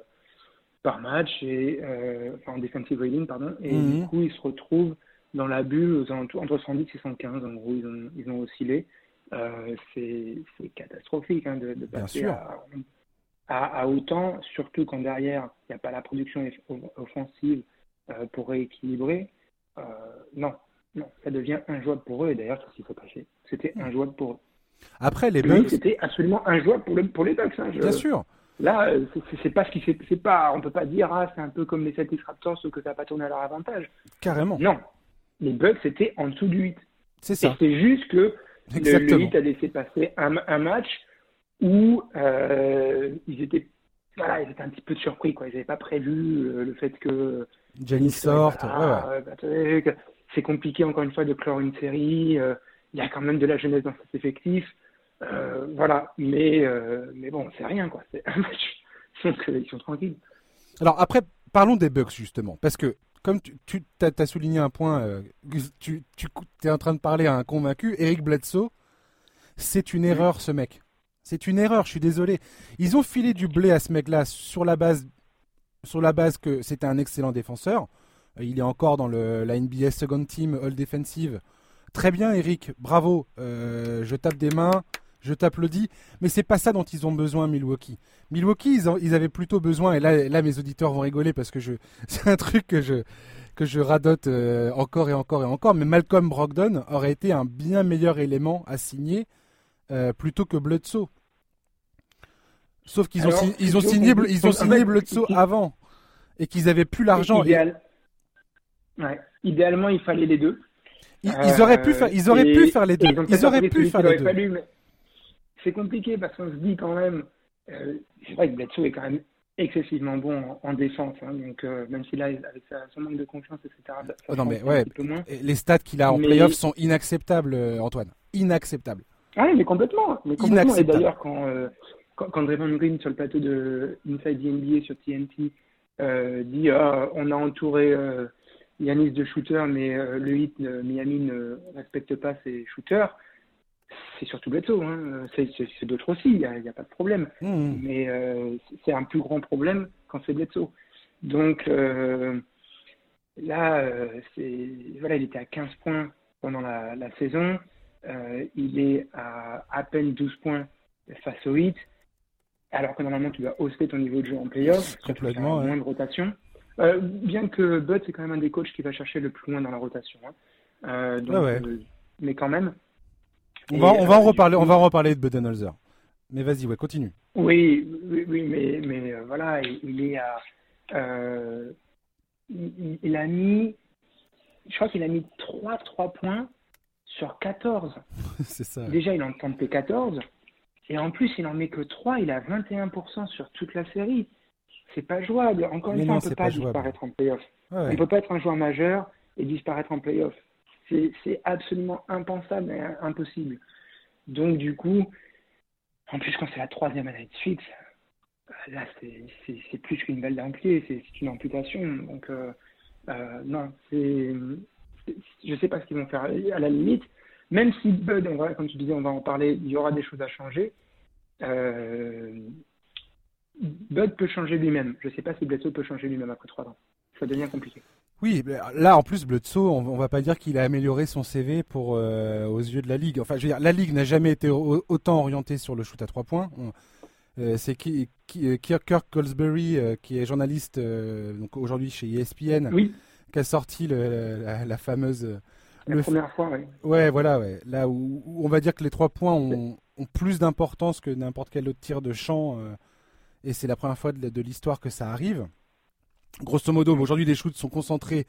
par match, et, euh, en defensive rating, pardon, et mhm. du coup, il se retrouve dans la bulle aux alentours, entre 110 et 115, en gros, ils ont, ils ont oscillé. c'est catastrophique hein, de, passer à, à, autant, surtout quand derrière, il n'y a pas la production offensive pour rééquilibrer. non, non, ça devient injouable pour eux. Et d'ailleurs, c'est ce qui s'est passé. C'était hmm. injouable pour eux. Après, les Bucks. C'était absolument injouable pour, pour les Bucks. Hein, Bien sûr. Là, c'est pas ce qui c'est pas, on peut pas dire ah c'est un peu comme les Celtics Raptors ou que ça n'a pas tourné à leur avantage. Carrément. Non, les Bucks c'était en dessous du 8. C'est ça. C'est juste que le, 8 a laissé passer un, un match où euh, ils étaient voilà, ils étaient un petit peu surpris quoi. Ils n'avaient pas prévu euh, le fait que Jenny sorte. ouais. Bah, c'est compliqué encore une fois de clore une série. Euh, il y a quand même de la jeunesse dans cet effectif. Euh, voilà, mais, euh, mais bon, c'est rien quoi. C'est un match. [LAUGHS] Donc, ils sont tranquilles. Alors après, parlons des Bucks justement, parce que comme tu, tu as, souligné un point, tu, tu es en train de parler à un convaincu, Eric Bledsoe, c'est une erreur ce mec. C'est une erreur, je suis désolé. Ils ont filé du blé à ce mec-là sur la base, sur la base que c'était un excellent défenseur. Il est encore dans le, la NBA Second Team All Defensive. Très bien, Eric. Bravo. Euh, je tape des mains. Je t'applaudis. Mais c'est pas ça dont ils ont besoin, Milwaukee. Milwaukee, ils, avaient plutôt besoin. Et là, là, mes auditeurs vont rigoler parce que je, [LAUGHS] c'est un truc que je, que je radote euh, encore et encore et encore. Mais Malcolm Brogdon aurait été un bien meilleur élément à signer euh, plutôt que Bledsoe. Sauf qu'ils ont, ils ont signé, ils ont signé Bledsoe avant et qu'ils avaient plus l'argent. Idéalement, il fallait les deux. Ils, auraient pu faire, ils auraient pu faire les deux. Ils, auraient pu faire les deux. C'est compliqué parce qu'on se dit quand même, euh, c'est vrai que Bledsoe est quand même excessivement bon en, défense. Hein, donc euh, même si là, avec son manque de confiance, etc. Oh non mais ouais, les stats qu'il a en playoff sont inacceptables, euh, Antoine. Inacceptables. Ah oui, mais complètement. Mais complètement. Et d'ailleurs, quand, quand, quand Draymond Green sur le plateau de Inside the NBA sur TNT dit ah, on a entouré Yanis de shooter, mais euh, le hit Miami ne respecte pas ses shooters, c'est surtout Bledsoe. Hein. C'est d'autres aussi, il n'y a, pas de problème. Mmh. Mais euh, c'est un plus grand problème quand c'est Bledsoe. Donc euh, là, voilà, il était à 15 points pendant la, saison. il est à à peine 12 points face au hit. Alors que normalement, tu dois hausser ton niveau de jeu en playoff, Complètement, moins de rotation. Euh, bien que Bud, c'est quand même un des coachs qui va chercher le plus loin dans la rotation. Hein. Euh, euh, mais quand même, On va, on va en reparler, on va en reparler de Budenholzer. Mais vas-y, ouais, continue. Oui, oui, mais, mais voilà, il, est à, il, a mis, je crois qu'il a mis 3 3 points sur 14. [LAUGHS] C'est ça. Déjà, il en tenté 14. Et en plus, il en met que 3. Il a 21% sur toute la série. C'est pas jouable. Encore une fois, on ne peut pas, disparaître en playoff. On ne peut pas être un joueur majeur et disparaître en playoff. C'est absolument impensable et impossible. Donc, du coup, en plus, quand c'est la troisième année de suite, là, c'est plus qu'une balle d'un pied, c'est une amputation. Donc, euh, euh, non, c'est je ne sais pas ce qu'ils vont faire à la limite. Même si Bud, comme tu disais, on va en parler, il y aura des choses à changer. Euh, Bud peut changer lui-même. Je ne sais pas si Bledsoe peut changer lui-même après trois ans. Ça devient compliqué. Oui, là en plus Bledsoe, on, ne va pas dire qu'il a amélioré son CV pour euh, aux yeux de la ligue. Enfin, je veux dire, la ligue n'a jamais été autant orientée sur le shoot à trois points. Euh, c'est Kirk Colesbury qui est journaliste donc aujourd'hui chez ESPN. Oui qui a sorti la, fameuse. La première fois, oui. Ouais, voilà, ouais. Là où, on va dire que les trois points ont, plus d'importance que n'importe quel autre tir de champ. Euh, et c'est la première fois de, l'histoire que ça arrive. Grosso modo, aujourd'hui, les shoots sont concentrés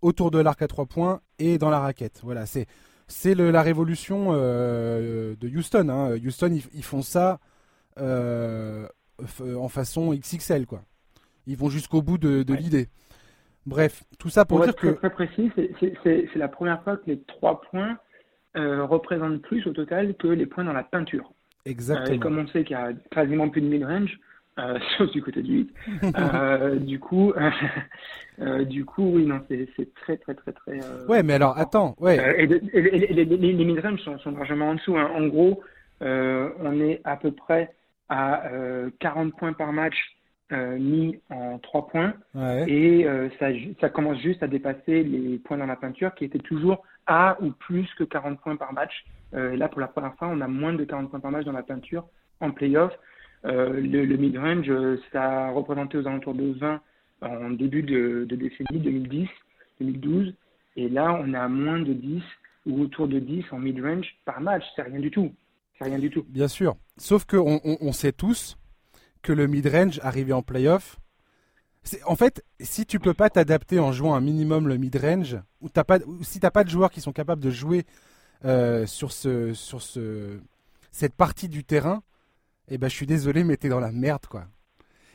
autour de l'arc à trois points et dans la raquette. Voilà, c'est c'est la révolution euh, de Houston. Hein. Houston, ils, font ça euh, en façon XXL, quoi. Ils vont jusqu'au bout de, l'idée. Bref, tout ça pour, dire être que. Très, précis, c'est la première fois que les trois points euh, représentent plus au total que les points dans la peinture. Exactement. et comme on sait qu'il y a quasiment plus de mid-range, euh, [LAUGHS] sauf du côté du 8, euh, du coup, [LAUGHS] du coup, oui, non, c'est très, très, très, très. ouais, mais alors, attends, ouais. et, les, mid-range sont, sont, largement en dessous. Hein. En gros, on est à peu près à 40 points par match euh, mis en 3 points et euh, ça, ça, commence juste à dépasser les points dans la peinture qui étaient toujours à ou plus que 40 points par match. Euh, là, pour la première fois, on a moins de 40 points par match dans la peinture en playoff. Le, le mid-range, ça a représenté aux alentours de 20 en début de, décennie 2010, 2012. Et là, on a moins de 10 ou autour de 10 en mid-range par match. C'est rien du tout. C'est rien du tout. Bien sûr. Sauf qu'on on sait tous que le mid-range arrivé en playoff. En fait, si tu peux pas t'adapter en jouant un minimum le mid-range, ou, si tu n'as pas de joueurs qui sont capables de jouer euh, sur, ce, sur ce, cette partie du terrain, eh ben, je suis désolé, mais tu es dans la merde. quoi.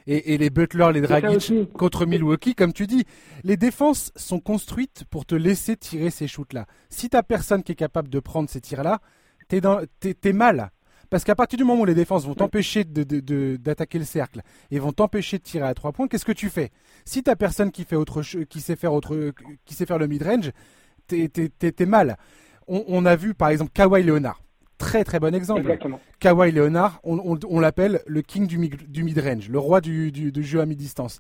Et, les Butler, les Dragic contre Milwaukee, comme tu dis, les défenses sont construites pour te laisser tirer ces shoots-là. Si tu personne qui est capable de prendre ces tirs-là, tu es, es, mal. Parce qu'à partir du moment où les défenses vont t'empêcher d'attaquer le cercle et vont t'empêcher de tirer à trois points, qu'est-ce que tu fais? Si t'as personne qui fait autre qui sait faire autre, qui sait faire le mid range, t'es mal. On, a vu par exemple Kawhi Leonard, très très bon exemple. Exactement. Kawhi Leonard, on, l'appelle le king du, mid range, le roi du, jeu à mi-distance.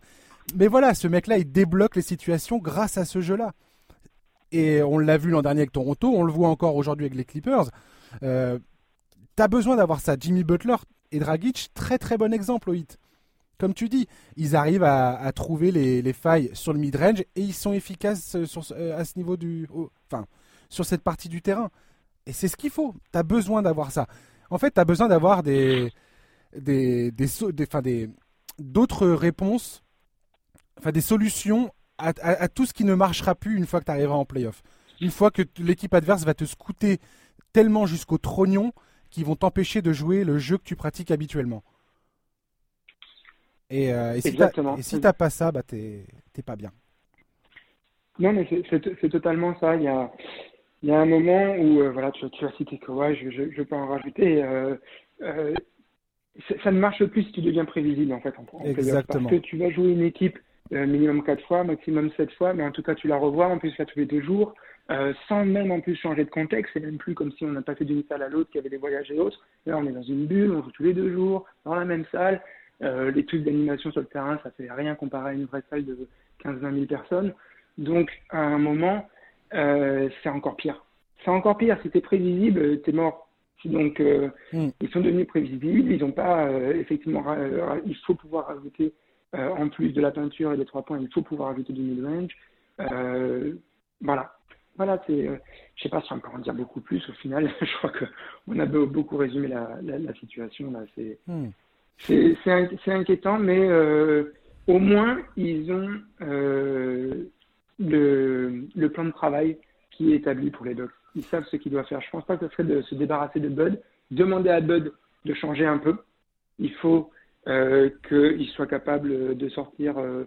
Mais voilà, ce mec-là, il débloque les situations grâce à ce jeu-là. Et on l'a vu l'an dernier avec Toronto, on le voit encore aujourd'hui avec les Clippers. Euh, T'as besoin d'avoir ça. Jimmy Butler et Dragic, très très bon exemple au hit. Comme tu dis, ils arrivent à, trouver les, failles sur le mid-range et ils sont efficaces sur, euh, à ce niveau du. enfin, sur cette partie du terrain. Et c'est ce qu'il faut. Tu as besoin d'avoir ça. En fait, tu as besoin d'avoir des. des, des, d'autres réponses, enfin des solutions à, à, tout ce qui ne marchera plus une fois que tu arriveras en playoff. Une fois que l'équipe adverse va te scouter tellement jusqu'au trognon qui vont t'empêcher de jouer le jeu que tu pratiques habituellement. Et, euh, et si t'as pas ça, bah t'es pas bien. Non, mais c'est totalement ça. Il y a, il y a un moment où, euh, voilà, tu, tu, as cité Kawhi, je, je, je, peux en rajouter. Euh, euh ça ne marche plus si tu deviens prévisible, en fait, en, Exactement. Parce que tu vas jouer une équipe minimum 4 fois, maximum 7 fois, mais en tout cas, tu la revois, en plus, là, tous les deux jours. Sans même en plus changer de contexte. C'est même plus comme si on n'a pas fait d'une salle à l'autre, qu'il y avait des voyages et autres. Là, on est dans une bulle, on joue tous les deux jours, dans la même salle. Euh, les trucs d'animation sur le terrain, ça fait rien comparé à une vraie salle de 15-20 000 personnes. Donc, à un moment, euh, c'est encore pire. C'est encore pire. Si t'es prévisible, t'es mort. Donc, mm. ils sont devenus prévisibles. Ils n'ont pas, effectivement, il faut pouvoir rajouter, en plus de la peinture et des trois points, il faut pouvoir ajouter du mid-range. voilà voilà, c'est, euh, je sais pas si on peut en dire beaucoup plus. Au final, [LAUGHS] je crois que on a beaucoup résumé la, la, situation là. C'est, hmm. c'est, inquiétant, mais euh, au moins ils ont euh, le, le plan de travail qui est établi pour les docs. Ils savent ce qu'ils doivent faire. Je pense pas que ce serait de se débarrasser de Bud, demander à Bud de changer un peu. Il faut euh, qu'il soit capable de sortir, euh,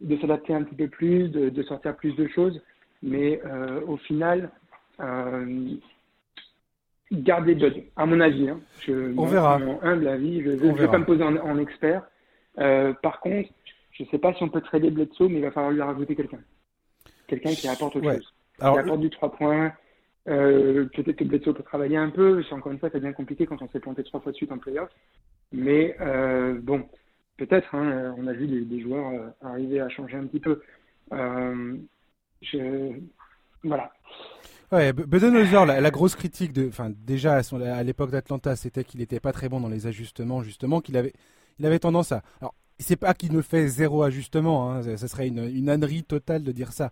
de s'adapter un petit peu plus, de, de, sortir plus de choses. Mais euh, au final, garder Bud, à mon avis. Hein, je, On verra. Mon humble avis, je ne vais pas me poser en, en expert. Par contre, je ne sais pas si on peut trader Bledsoe, mais il va falloir lui rajouter quelqu'un. Quelqu'un qui apporte autre chose. Alors, qui apporte du 3 points. Euh, Peut-être que Bledsoe peut travailler un peu. Encore une fois, c'est bien compliqué quand on s'est planté trois fois de suite en playoff. Mais euh, bon, peut-être. Hein, on a vu des, des joueurs euh, arriver à changer un petit peu. Je... Voilà. Ouais, Budenholzer, la, la, grosse critique de, enfin déjà à, à l'époque d'Atlanta, c'était qu'il n'était pas très bon dans les ajustements, justement, qu'il avait, il avait tendance à. Alors, c'est pas qu'il ne fait zéro ajustement, hein, ça, serait une, une ânerie totale de dire ça.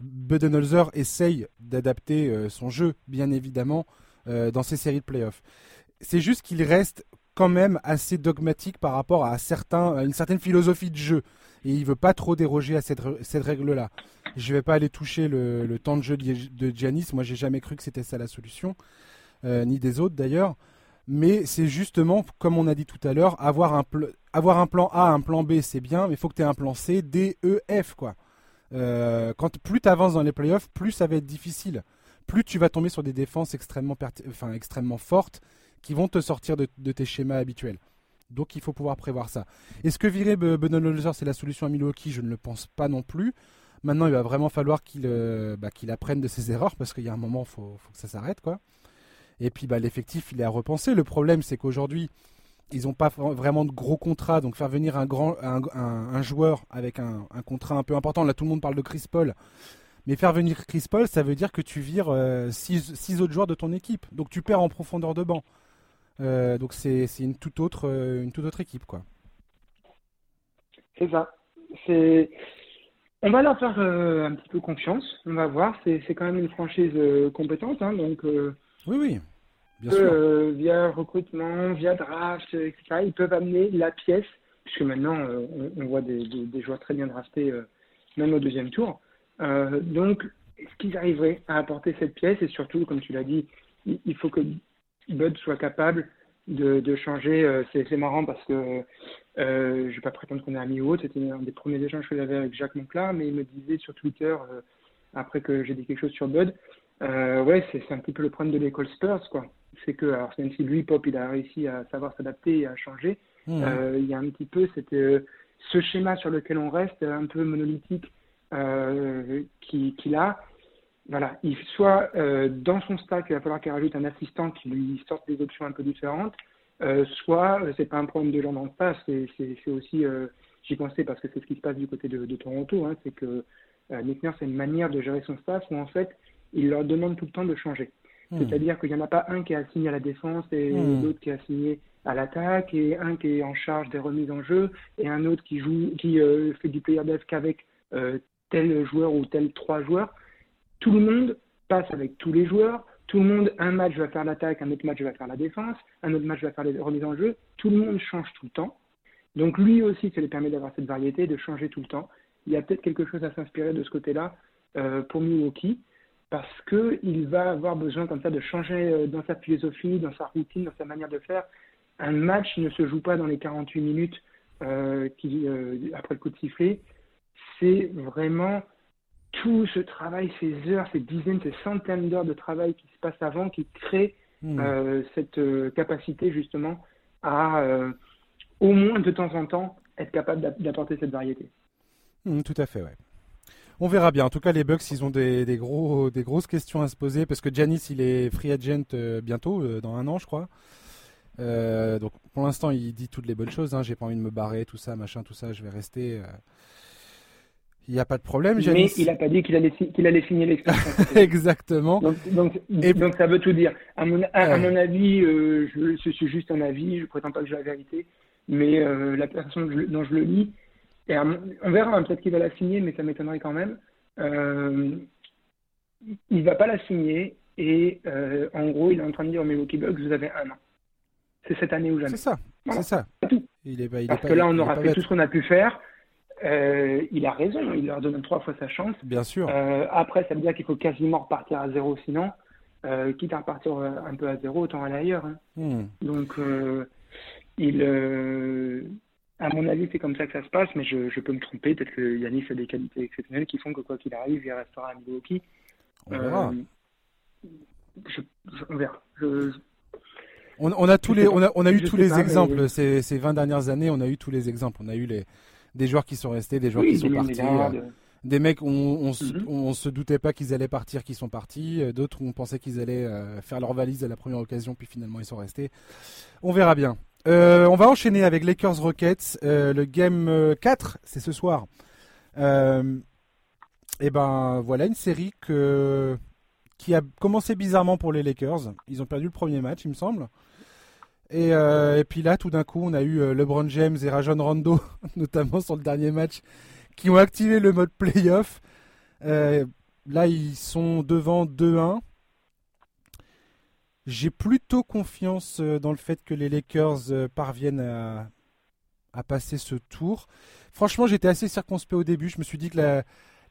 Budenholzer essaye d'adapter euh, son jeu, bien évidemment, euh, dans ses séries de playoffs. C'est juste qu'il reste quand même assez dogmatique par rapport à, certains, une certaine philosophie de jeu. Et il veut pas trop déroger à cette, règle-là. Je vais pas aller toucher le, le temps de jeu de Giannis. Moi, j'ai jamais cru que c'était ça la solution, euh, ni des autres d'ailleurs. Mais c'est justement, comme on a dit tout à l'heure, avoir un, avoir un plan A, un plan B, c'est bien, mais il faut que tu aies un plan C, D, E, F. Quoi. Euh, quand plus tu avances dans les playoffs, plus ça va être difficile. Plus tu vas tomber sur des défenses extrêmement, enfin, extrêmement fortes qui vont te sortir de, tes schémas habituels. Donc il faut pouvoir prévoir ça. Est-ce que virer Budenholzer c'est la solution à Milwaukee? Je ne le pense pas non plus. Maintenant, il va vraiment falloir qu'il euh, bah, apprenne de ses [LAUGHS] erreurs parce qu'il y a un moment, il faut, que ça s'arrête. Et puis bah, l'effectif, il est à repenser. Le problème, c'est qu'aujourd'hui, ils n'ont pas vraiment de gros contrats. Donc faire venir un, grand, un, joueur avec un, contrat un peu important, là tout le monde parle de Chris Paul. Mais faire venir Chris Paul, ça veut dire que tu vires 6 euh, autres joueurs de ton équipe. Donc tu perds en profondeur de banc. Euh, donc c'est une toute autre euh, une toute autre équipe quoi. C'est ça. C'est on va leur faire euh, un petit peu confiance. On va voir. C'est quand même une franchise compétente, hein, donc. oui oui. Bien sûr. via recrutement, via draft, etc. Ils peuvent amener la pièce, puisque maintenant on, voit des, joueurs très bien draftés, même au deuxième tour. donc, est-ce qu'ils arriveraient à apporter cette pièce? Et surtout, comme tu l'as dit, il faut que Bud soit capable de, changer. Euh, c'est marrant parce que euh, je ne vais pas prétendre qu'on est amis ou autre. C'était un des premiers échanges que j'avais avec Jacques Monclar, mais il me disait sur Twitter, euh, après que j'ai dit quelque chose sur Bud, euh, ouais, c'est un petit peu le problème de l'école Spurs, quoi. C'est que, alors même si lui, Pop, il a réussi à savoir s'adapter et à changer, mmh. il y a un petit peu c'était ce schéma sur lequel on reste, un peu monolithique, qu'il qui a voilà, il soit euh, dans son stack, il va falloir qu'il rajoute un assistant qui lui sorte des options un peu différentes, euh, soit euh, c'est pas un problème de gens dans le staff, c'est aussi, euh, j'y pensais parce que c'est ce qui se passe du côté de, de Toronto, hein, c'est que euh, Nick Nurse a une manière de gérer son staff où en fait il leur demande tout le temps de changer. Hmm. C'est-à-dire qu'il n'y en a pas un qui est assigné à la défense et hmm. l'autre qui est assigné à l'attaque et un qui est en charge des remises en jeu et un autre qui joue, qui fait du player dev qu'avec tel joueur ou tel trois joueurs tout le monde passe avec tous les joueurs, tout le monde, un match va faire l'attaque, un autre match va faire la défense, un autre match va faire les remises en jeu, tout le monde change tout le temps. Donc lui aussi, ça lui permet d'avoir cette variété, de changer tout le temps. Il y a peut-être quelque chose à s'inspirer de ce côté-là euh, pour Milwaukee, parce qu'il va avoir besoin comme ça de changer euh, dans sa philosophie, dans sa routine, dans sa manière de faire. Un match ne se joue pas dans les 48 minutes euh, qui, euh, après le coup de sifflet. C'est vraiment tout ce travail, ces heures, ces dizaines, ces centaines d'heures de travail qui se passent avant, qui créent hmm. euh, cette capacité justement à, au moins de temps en temps, être capable d'apporter cette variété. Hmm, tout à fait, ouais. On verra bien. En tout cas, les Bucks, ils ont des, des, gros, des grosses questions à se poser parce que Janis, il est free agent bientôt, dans un an, je crois. donc, pour l'instant, il dit toutes les bonnes choses. Hein. J'ai pas envie de me barrer, tout ça, machin, tout ça. Je vais rester. Il n'y a pas de problème, Mais il n'a pas dit qu'il allait, qu'il allait signer l'extension. [LAUGHS] Exactement. Donc, donc, donc, ça veut tout dire. À mon, à, mon avis, euh, je, suis juste un avis, je ne prétends pas que j'ai la vérité, mais euh, la personne dont je le lis, et on verra, hein, peut-être qu'il va la signer, mais ça m'étonnerait quand même. Euh, il va pas la signer et en gros, il est en train de dire aux Milwaukee Bucks, vous avez un an. C'est cette année ou jamais. C'est ça, c'est ça. Il est, il Parce que là, on aura fait tout ce qu'on a pu faire. Euh, il a raison, il leur donne trois fois sa chance. Bien sûr. Euh, après, ça veut dire qu'il faut quasiment repartir à zéro sinon. Euh, quitte à repartir un peu à zéro, autant aller ailleurs. Hein. Hmm. Donc, il, à mon avis, c'est comme ça que ça se passe, mais je, peux me tromper. Peut-être que Yanis a des qualités exceptionnelles qui font que quoi qu'il arrive, il restera à Milwaukee. On verra. on verra. On, a tous les, on a, on a eu tous les exemples ces, ces 20 dernières années. On a eu tous les exemples. On a eu les, des joueurs qui sont restés, des joueurs qui sont partis. Euh, des mecs, on, on, mhm. se doutait pas qu'ils allaient partir, qui sont partis. Euh, d'autres, on pensait qu'ils allaient euh, faire leur valise à la première occasion, puis finalement ils sont restés. On verra bien. On va enchaîner avec Lakers Rockets. le game 4, c'est ce soir. et ben voilà une série qui a commencé bizarrement pour les Lakers. Ils ont perdu le premier match, il me semble. Euh, et, puis là, tout d'un coup, on a eu euh, LeBron James et Rajon Rondo, [LAUGHS] notamment sur le dernier match, qui ont activé le mode playoff. Euh, là, ils sont devant 2-1. J'ai plutôt confiance dans le fait que les Lakers parviennent à, passer ce tour. Franchement, j'étais assez circonspect au début. Je me suis dit que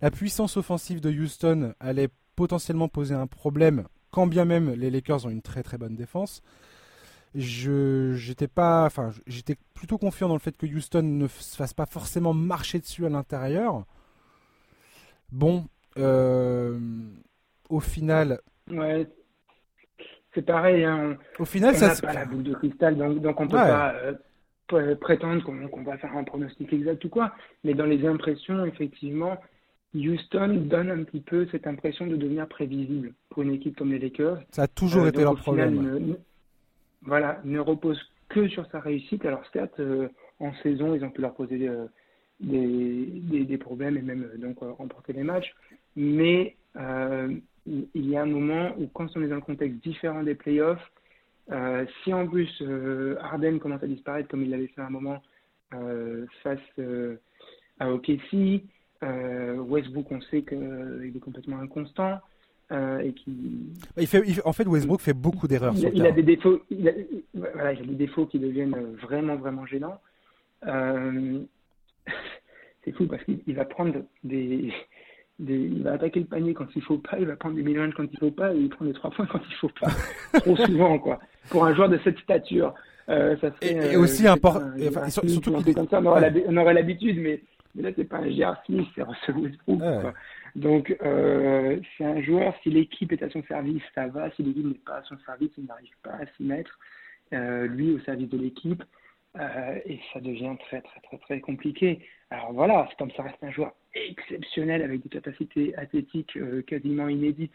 la, puissance offensive de Houston allait potentiellement poser un problème, quand bien même les Lakers ont une très très bonne défense j'étais enfin plutôt confiant dans le fait que Houston ne se fasse pas forcément marcher dessus à l'intérieur bon euh, au final ouais c'est pareil hein. au final on ça n'a pas la boule de cristal donc, donc on peut pas euh, prétendre qu'on va faire un pronostic exact ou quoi mais dans les impressions effectivement Houston donne un petit peu cette impression de devenir prévisible pour une équipe comme les Lakers. Ça a toujours euh, été leur problème voilà, ne repose que sur sa réussite. Alors certes, euh, en saison, ils ont pu leur poser des, des, problèmes et même donc remporter les matchs, mais il y a un moment où quand on est dans un contexte différent des playoffs, si en plus Harden commence à disparaître comme il l'avait fait à un moment face à OKC, Westbrook on sait qu'il est complètement inconstant. Euh, et qui. Il fait, en fait, Westbrook fait beaucoup d'erreurs. Il, il a des défauts. Il a, voilà, il a des défauts qui deviennent vraiment, vraiment gênants. Euh, [LAUGHS] c'est fou parce qu'il va prendre des, des, il va attaquer le panier quand il faut pas, il va prendre des millions quand il faut pas, et il prend les trois points quand il faut pas. [LAUGHS] Trop souvent, quoi. Pour un joueur de cette stature. Euh, ça serait, et, aussi important. surtout comme ça, on aurait l'habitude, mais, mais là, c'est pas un J.R. Smith, c'est Russell Westbrook. Quoi. Donc, euh, c'est un joueur, si l'équipe est à son service, ça va. Si l'équipe n'est pas à son service, il n'arrive pas à s'y mettre. Euh, lui au service de l'équipe. Euh, et ça devient très, très, très, très compliqué. Alors voilà, c'est comme ça reste un joueur exceptionnel avec des capacités athlétiques quasiment inédites.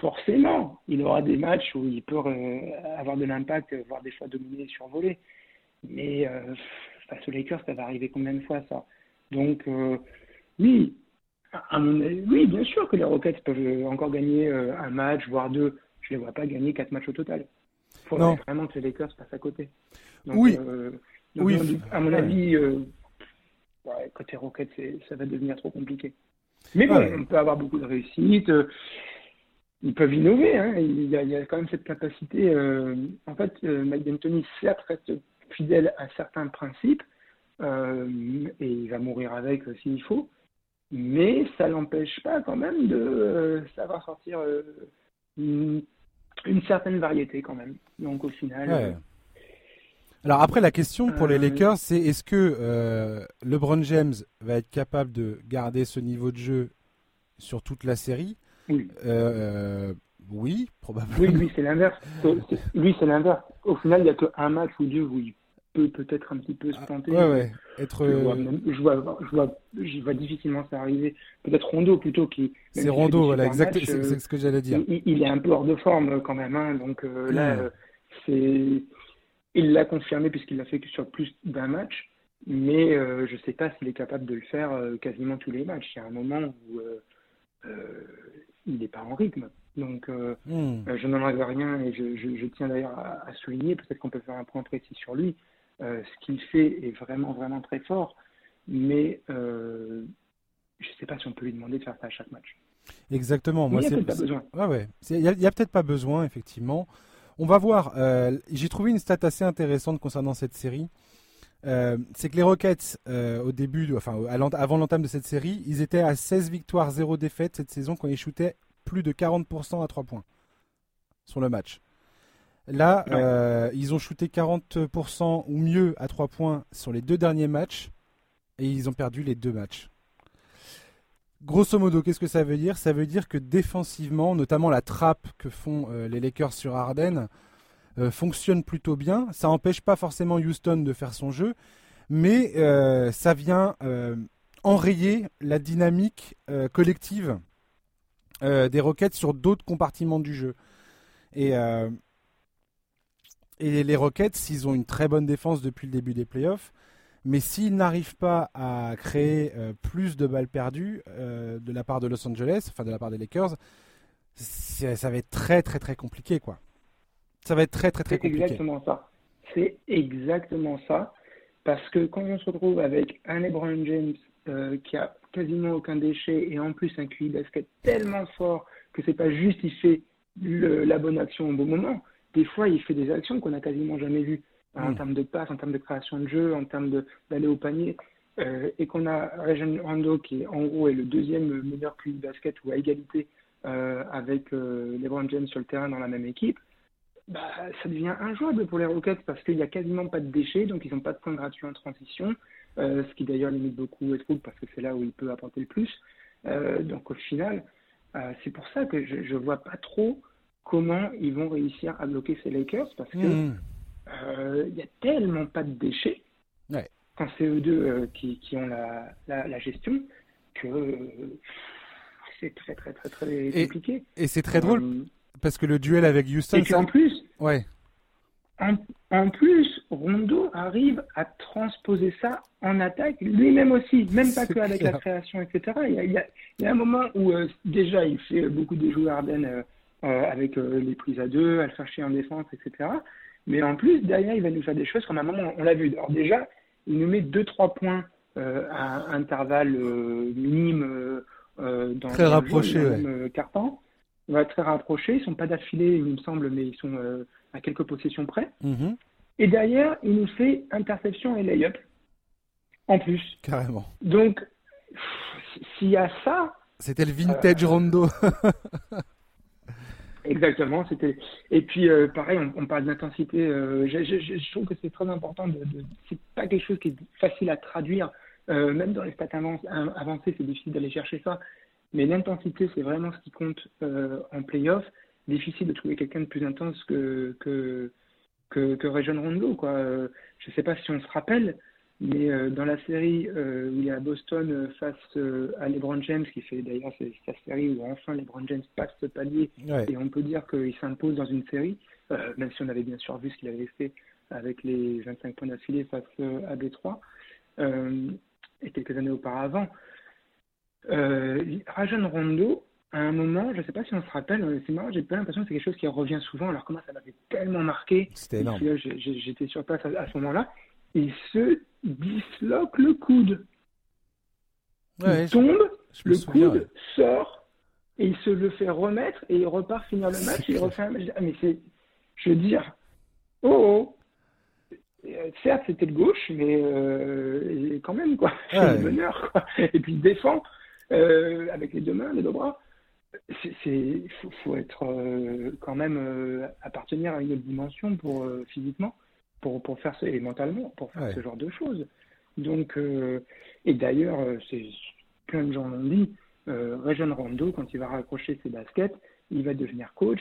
Forcément, il aura des matchs où il peut avoir de l'impact, voire des fois dominer et survoler. Mais face aux Lakers, ça va arriver combien de fois ça? Donc, oui, oui, bien sûr que les Rockets peuvent encore gagner euh, un match, voire deux. Je ne les vois pas gagner quatre matchs au total. Il faudrait vraiment que les Lakers passent à côté. oui. Euh, oui. À mon avis, euh, côté Rockets, ça va devenir trop compliqué. Mais bon, on peut avoir beaucoup de réussite. ils peuvent innover. Hein. Il, y a, quand même cette capacité. en fait, Mike D'Antoni, certes, reste fidèle à certains principes. et il va mourir avec s'il faut mais ça l'empêche pas quand même de euh, savoir sortir euh, une, certaine variété quand même. Donc au final. Euh, Alors après la question pour les Lakers, c'est est-ce que LeBron James va être capable de garder ce niveau de jeu sur toute la série? Oui. oui, probablement. Oui, lui c'est l'inverse. Lui c'est l'inverse. Au final, il n'y a qu'un match ou deux où il peut peut-être un petit peu se planter. ouais, ouais. Être... Je, vois, je, vois, je, vois, je vois difficilement ça arriver. Peut-être Rondo plutôt qui. C'est Rondo, voilà, exactement. C'est ce que j'allais dire. Il, est un peu hors de forme quand même, hein, donc euh, là, euh, c'est. Il l'a confirmé puisqu'il l'a fait que sur plus d'un match, mais euh, je ne sais pas s'il est capable de le faire quasiment tous les matchs. Il y a un moment où il n'est pas en rythme. Donc, hmm. je n'en avais rien et je, je, tiens d'ailleurs à, à, souligner, peut-être qu'on peut faire un point précis sur lui. Euh, ce qu'il fait est vraiment, vraiment très fort, mais euh, je ne sais pas si on peut lui demander de faire ça à chaque match. Exactement. Moi, il n'y a peut-être pas besoin. Ouais. Il y a, il y a peut-être pas besoin, effectivement. On va voir. euh, J'ai trouvé une stat assez intéressante concernant cette série. Euh, c'est que les Rockets, euh, au début, de- enfin, avant l'entame de cette série, ils étaient à 16 victoires, 0 défaites cette saison quand ils shootaient plus de 40% à 3 points sur le match. Là, Ouais. euh, ils ont shooté 40% ou mieux à 3 points sur les deux derniers matchs et ils ont perdu les deux matchs. Grosso modo, qu'est-ce que ça veut dire? Ça veut dire que défensivement, notamment la trappe que font euh, les Lakers sur Harden, euh, fonctionne plutôt bien. Ça n'empêche pas forcément Houston de faire son jeu, mais euh, ça vient enrayer la dynamique collective des Rockets sur d'autres compartiments du jeu. Et, et les Rockets, ils ont une très bonne défense depuis le début des playoffs. Mais s'ils n'arrivent pas à créer euh, plus de balles perdues euh, de la part de Los Angeles, enfin de la part des Lakers, c'est- ça va être très très très compliqué quoi. Ça va être très très très C'est compliqué. exactement ça. C'est exactement ça. Parce que quand on se retrouve avec un LeBron James euh, qui a quasiment aucun déchet et en plus un QI basket tellement fort que c'est pas juste il fait le- la bonne action au bon moment. Des fois, il fait des actions qu'on n'a quasiment jamais vues en termes de passe, en termes de création de jeu, en termes d'aller au panier. Euh, et qu'on a Rajon Rondo qui en gros est le deuxième meilleur QI basket ou à égalité euh, avec euh, LeBron James sur le terrain dans la même équipe bah, ça devient injouable pour les Rockets parce qu'il n'y a quasiment pas de déchets, donc ils n'ont pas de points gratuits en transition, euh, ce qui d'ailleurs limite beaucoup Westbrook parce que c'est là où il peut apporter le plus. Donc au final, c'est pour ça que je ne vois pas trop comment ils vont réussir à bloquer ces Lakers parce que Mmh. Euh, il n'y a tellement pas de déchets Ouais. quand c'est eux deux euh, qui, qui ont la, la, la gestion que euh, c'est très très très très Et compliqué. Et c'est très drôle Euh, parce que le duel avec Houston, et puis ça- en plus, ouais, En, en plus, Rondo arrive à transposer ça en attaque lui-même aussi, même pas que avec clair. la création, etc. Il y a, il y a- il y a un moment où euh, déjà il fait beaucoup des jeux Arden euh, euh, avec euh, les prises à deux, à le faire chier en défense, etc. Mais en plus, derrière, il va nous faire des choses comme à un moment, on l'a vu. Alors déjà, il nous met 2-3 points euh, à intervalles euh, minimes euh, euh, dans Très rapprochés, jeu, ouais. même, euh, quart-temps. Ouais, très rapprochés. Ils sont pas d'affilée, il me semble, mais ils sont à quelques possessions près. Mhm. Et derrière, il nous fait interception et lay-up en plus. carrément. Donc, s'il y a ça, C'était le vintage Euh, Rondo. [LAUGHS] exactement, c'était. Et puis, euh, pareil, on, parle d'intensité. euh, je, trouve que c'est très important. De, de... C'est pas quelque chose qui est facile à traduire. Euh, même dans les stats avan- avancées, c'est difficile d'aller chercher ça. Mais l'intensité, c'est vraiment ce qui compte en playoff. Difficile de trouver quelqu'un de plus intense que, que, que, que Rajon Rondo. Quoi. Je sais pas si on se rappelle, mais euh, dans la série euh, où il est à Boston euh, face euh, à LeBron James, qui fait d'ailleurs la série où enfin LeBron James passe ce palier Ouais. et on peut dire qu'il s'impose dans une série, même si on avait bien sûr vu ce qu'il avait fait avec les 25 points d'affilée face à Détroit et quelques années auparavant. Rajon Rondo, à un moment, je ne sais pas si on se rappelle, c'est marrant, j'ai pas l'impression que c'est quelque chose qui revient souvent, alors comment ça m'avait tellement marqué. C'était énorme. J'étais sur place à, à ce moment-là. Il se disloque le coude. Ouais, il tombe, je le souviens. coude sort et il se le fait remettre et il repart finir le match et il refait un match. Ah, mais c'est, je veux dire, oh, oh. Euh, certes c'était de gauche, mais euh, quand même quoi, [LAUGHS] c'est Ouais. le bonheur quoi. Et puis il défend euh, avec les deux mains, les deux bras. C'est faut, faut être quand même appartenir à une autre dimension pour physiquement, pour pour faire ce, et mentalement pour faire Ouais. ce genre de choses. Donc euh, et d'ailleurs euh, c'est plein de gens l'ont dit. Euh, Rajon Rondo, quand il va raccrocher ses baskets, il va devenir coach.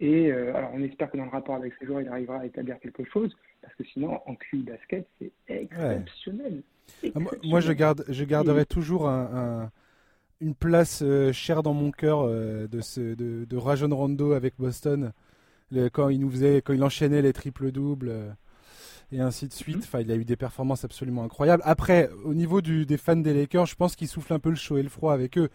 Et euh, alors, on espère que dans le rapport avec ses joueurs, il arrivera à établir quelque chose, parce que sinon, en QI basket, c'est exceptionnel. Ah, Moi, moi, je, garde, je garderai toujours un, un- une place euh, chère dans mon cœur de, ce, de, de Rajon Rondo avec Boston. Le- quand il nous faisait, quand il enchaînait les triples doubles et ainsi de suite. Mhm. Enfin, il a eu des performances absolument incroyables. Après, au niveau du, des fans des Lakers, je pense qu'il souffle un peu le chaud et le froid avec eux.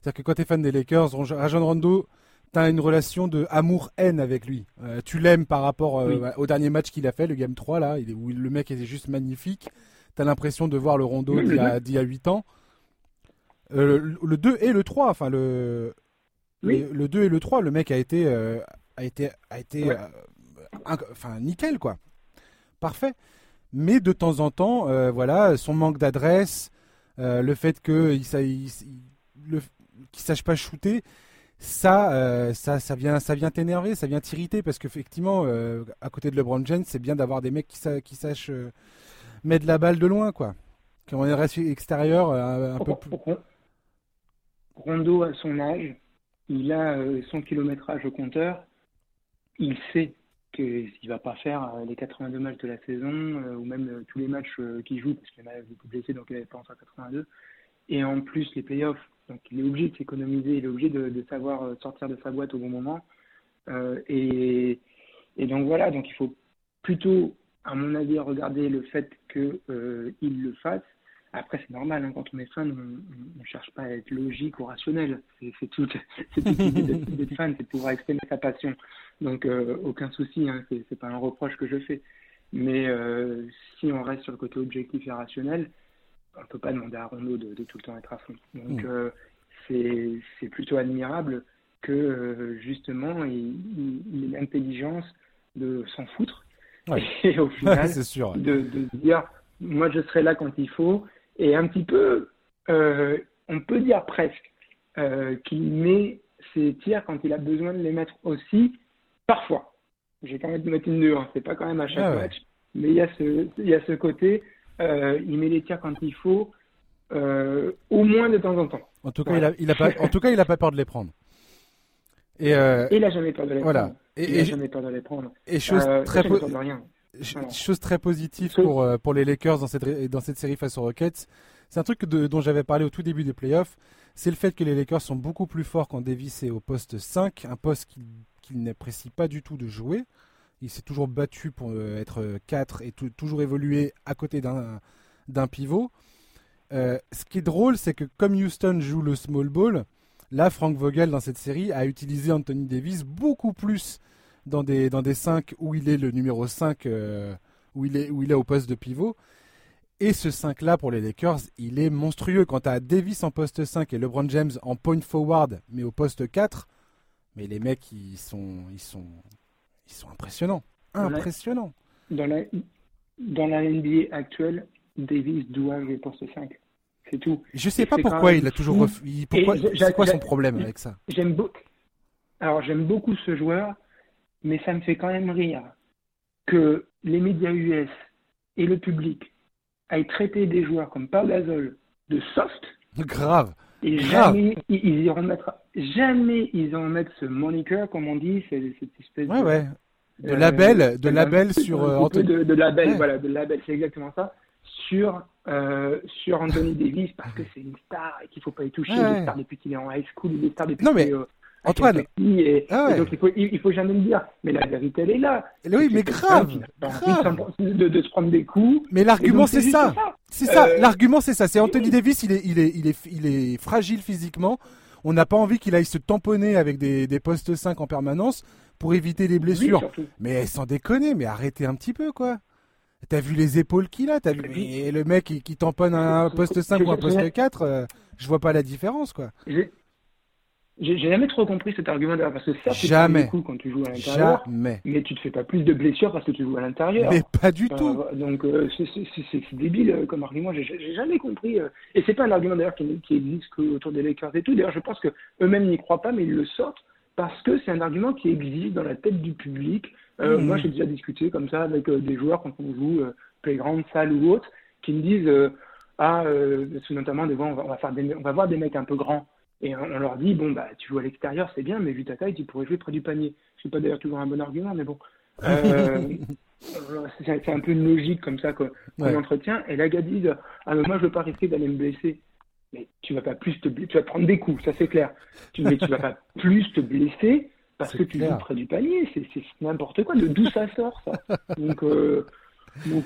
C'est-à-dire que quand tu es fan des Lakers, Rajon Rondo, tu as une relation de amour-haine avec lui. Euh, tu l'aimes par rapport euh, Oui. au dernier match qu'il a fait, le Game 3, là, où le mec était juste magnifique. Tu as l'impression de voir le Rondo Oui, d'il y, a- d'il y a 8 ans. le 2 et le 3, enfin le, le 2 et le 3, le mec a été, a été, a été enfin nickel quoi. Parfait. Mais de temps en temps, voilà, son manque d'adresse, le fait qu'il ne sache pas shooter, ça, euh, ça, ça vient, ça vient t'énerver, ça vient t'irriter parce qu'effectivement, euh, à côté de LeBron James, c'est bien d'avoir des mecs qui, qui sachent euh, mettre la balle de loin, quoi. Quand on est resté extérieur, un, peu plus. Rondo, à son âge, il a son kilométrage au compteur. Il sait qu'il ne va pas faire les 82 matchs de la saison ou même tous les matchs qu'il joue parce qu'il a beaucoup blessé donc il n'avait pas en 82. Et en plus, les playoffs, donc il est obligé de s'économiser, il est obligé de, savoir euh, sortir de sa boîte au bon moment. Euh, et, donc voilà, donc il faut plutôt, à mon avis, regarder le fait qu'il euh, le fasse. Après, c'est normal, hein, quand on est fan, on ne cherche pas à être logique ou rationnel. C'est tout, [LAUGHS] c'est d'être fan, c'est de pouvoir exprimer sa passion. Donc, aucun souci, hein, c'est pas un reproche que je fais. Mais si on reste sur le côté objectif et rationnel, on ne peut pas demander à Rondo de, tout le temps être à fond. Donc, mm. euh, c'est plutôt admirable que, euh, justement, il, ait l'intelligence de s'en foutre. [LAUGHS] Et au final, [LAUGHS] De, dire, moi, je serai là quand il faut. Et un petit peu, euh, on peut dire presque, qu'il met ses tirs quand il a besoin de les mettre aussi, parfois. J'ai quand même de mettre une nuance, c'est pas quand même à chaque ah match. Mais il y, a ce, il y a ce côté, euh, il met les tirs quand il faut, euh, au moins de temps en temps. En tout cas, il a, il a pas, en tout cas, il a pas peur de les prendre. Et, euh, il n'a jamais peur de les voilà. prendre. Et, il n'a jamais peur de les prendre. Et chose très Chose très positive pour, pour les Lakers dans cette, dans cette série face aux Rockets, c'est un truc dont j'avais parlé au tout début des playoffs, c'est le fait que les Lakers sont beaucoup plus forts quand Davis est au poste 5, un poste qu'il n'apprécie pas du tout de jouer. Il s'est toujours battu pour euh, être 4 et toujours évoluer à côté d'un pivot. Euh, ce qui est drôle, c'est que comme Houston joue le small ball, là, Frank Vogel, dans cette série, a utilisé Anthony Davis beaucoup plus dans des, dans des 5 où il est le numéro 5, euh, où, il est, où il est au poste de pivot. Et ce 5-là, pour les Lakers, il est monstrueux. Quand tu as Davis en poste 5 et LeBron James en point forward, mais au poste 4, mais les mecs, ils sont, ils sont, ils sont impressionnants. Impressionnants. Dans la, dans la NBA actuelle, Davis doit jouer poste 5. C'est tout. Je sais pas pourquoi il a toujours Pourquoi C'est quoi son problème avec ça? J'aime beaucoup. Alors j'aime beaucoup ce joueur, mais ça me fait quand même rire que les médias US et le public aillent traiter des joueurs comme Paul Gasol de soft. Grave. Et jamais ils, iront mettre, jamais ils vont mettre ce moniker, comme on dit, cette espèce ouais, de, ouais. de label, de label sur euh, Anthony. De, de label, voilà, de label, c'est exactement ça, sur euh, sur Anthony Davis parce que c'est une star et qu'il faut pas y toucher. Il est star depuis qu'il est en high school, il est star depuis. Non mais. Antoine. Et, ah donc il faut, il, faut jamais me dire, mais la vérité elle est là. Oui, mais grave. De, se prendre des coups. Mais l'argument c'est ça. C'est ça. Euh, l'argument c'est ça. C'est Anthony Davis, il est, il est, il est, il est fragile physiquement. On n'a pas envie qu'il aille se tamponner avec des, des postes 5 en permanence pour éviter les blessures. mais sans déconner, mais arrêtez un petit peu quoi. T'as vu les épaules qu'il a as vu... Et le mec qui, tamponne un poste 5 ou un poste 4, euh, je vois pas la différence quoi. J'ai jamais trop compris cet argument là parce que ça, tu jamais coup quand tu joues à l'intérieur, jamais. mais tu te fais pas plus de blessures parce que tu joues à l'intérieur. Mais pas du tout. Donc euh, c'est débile euh, comme argument. J'ai jamais compris. Euh, et c'est pas un argument d'ailleurs qui, qui, existe autour des Lakers et tout. D'ailleurs, je pense que eux-mêmes n'y croient pas, mais ils le sortent parce que c'est un argument qui existe dans la tête du public. Mmh. Moi, j'ai déjà discuté comme ça avec des joueurs quand on joue playground, salle ou autre, qui me disent ah, notamment des fois on va, on va faire des, on va voir des mecs un peu grands. Et on, leur dit, bon, bah, tu joues à l'extérieur, c'est bien, mais vu ta taille, tu pourrais jouer près du panier. Ce n'est pas d'ailleurs toujours un bon argument, mais bon. [LAUGHS] Euh, c'est un peu une logique comme ça qu'on entretient. Et là, gars disent, ah, mais moi, je veux pas risquer d'aller me blesser. Mais tu vas pas plus te blesser, tu vas prendre des coups, ça c'est clair. Tu, mais tu vas pas [LAUGHS] plus te blesser parce que tu joues près du panier. C'est n'importe quoi. D'où ça sort, ça? [LAUGHS] Donc, euh, donc,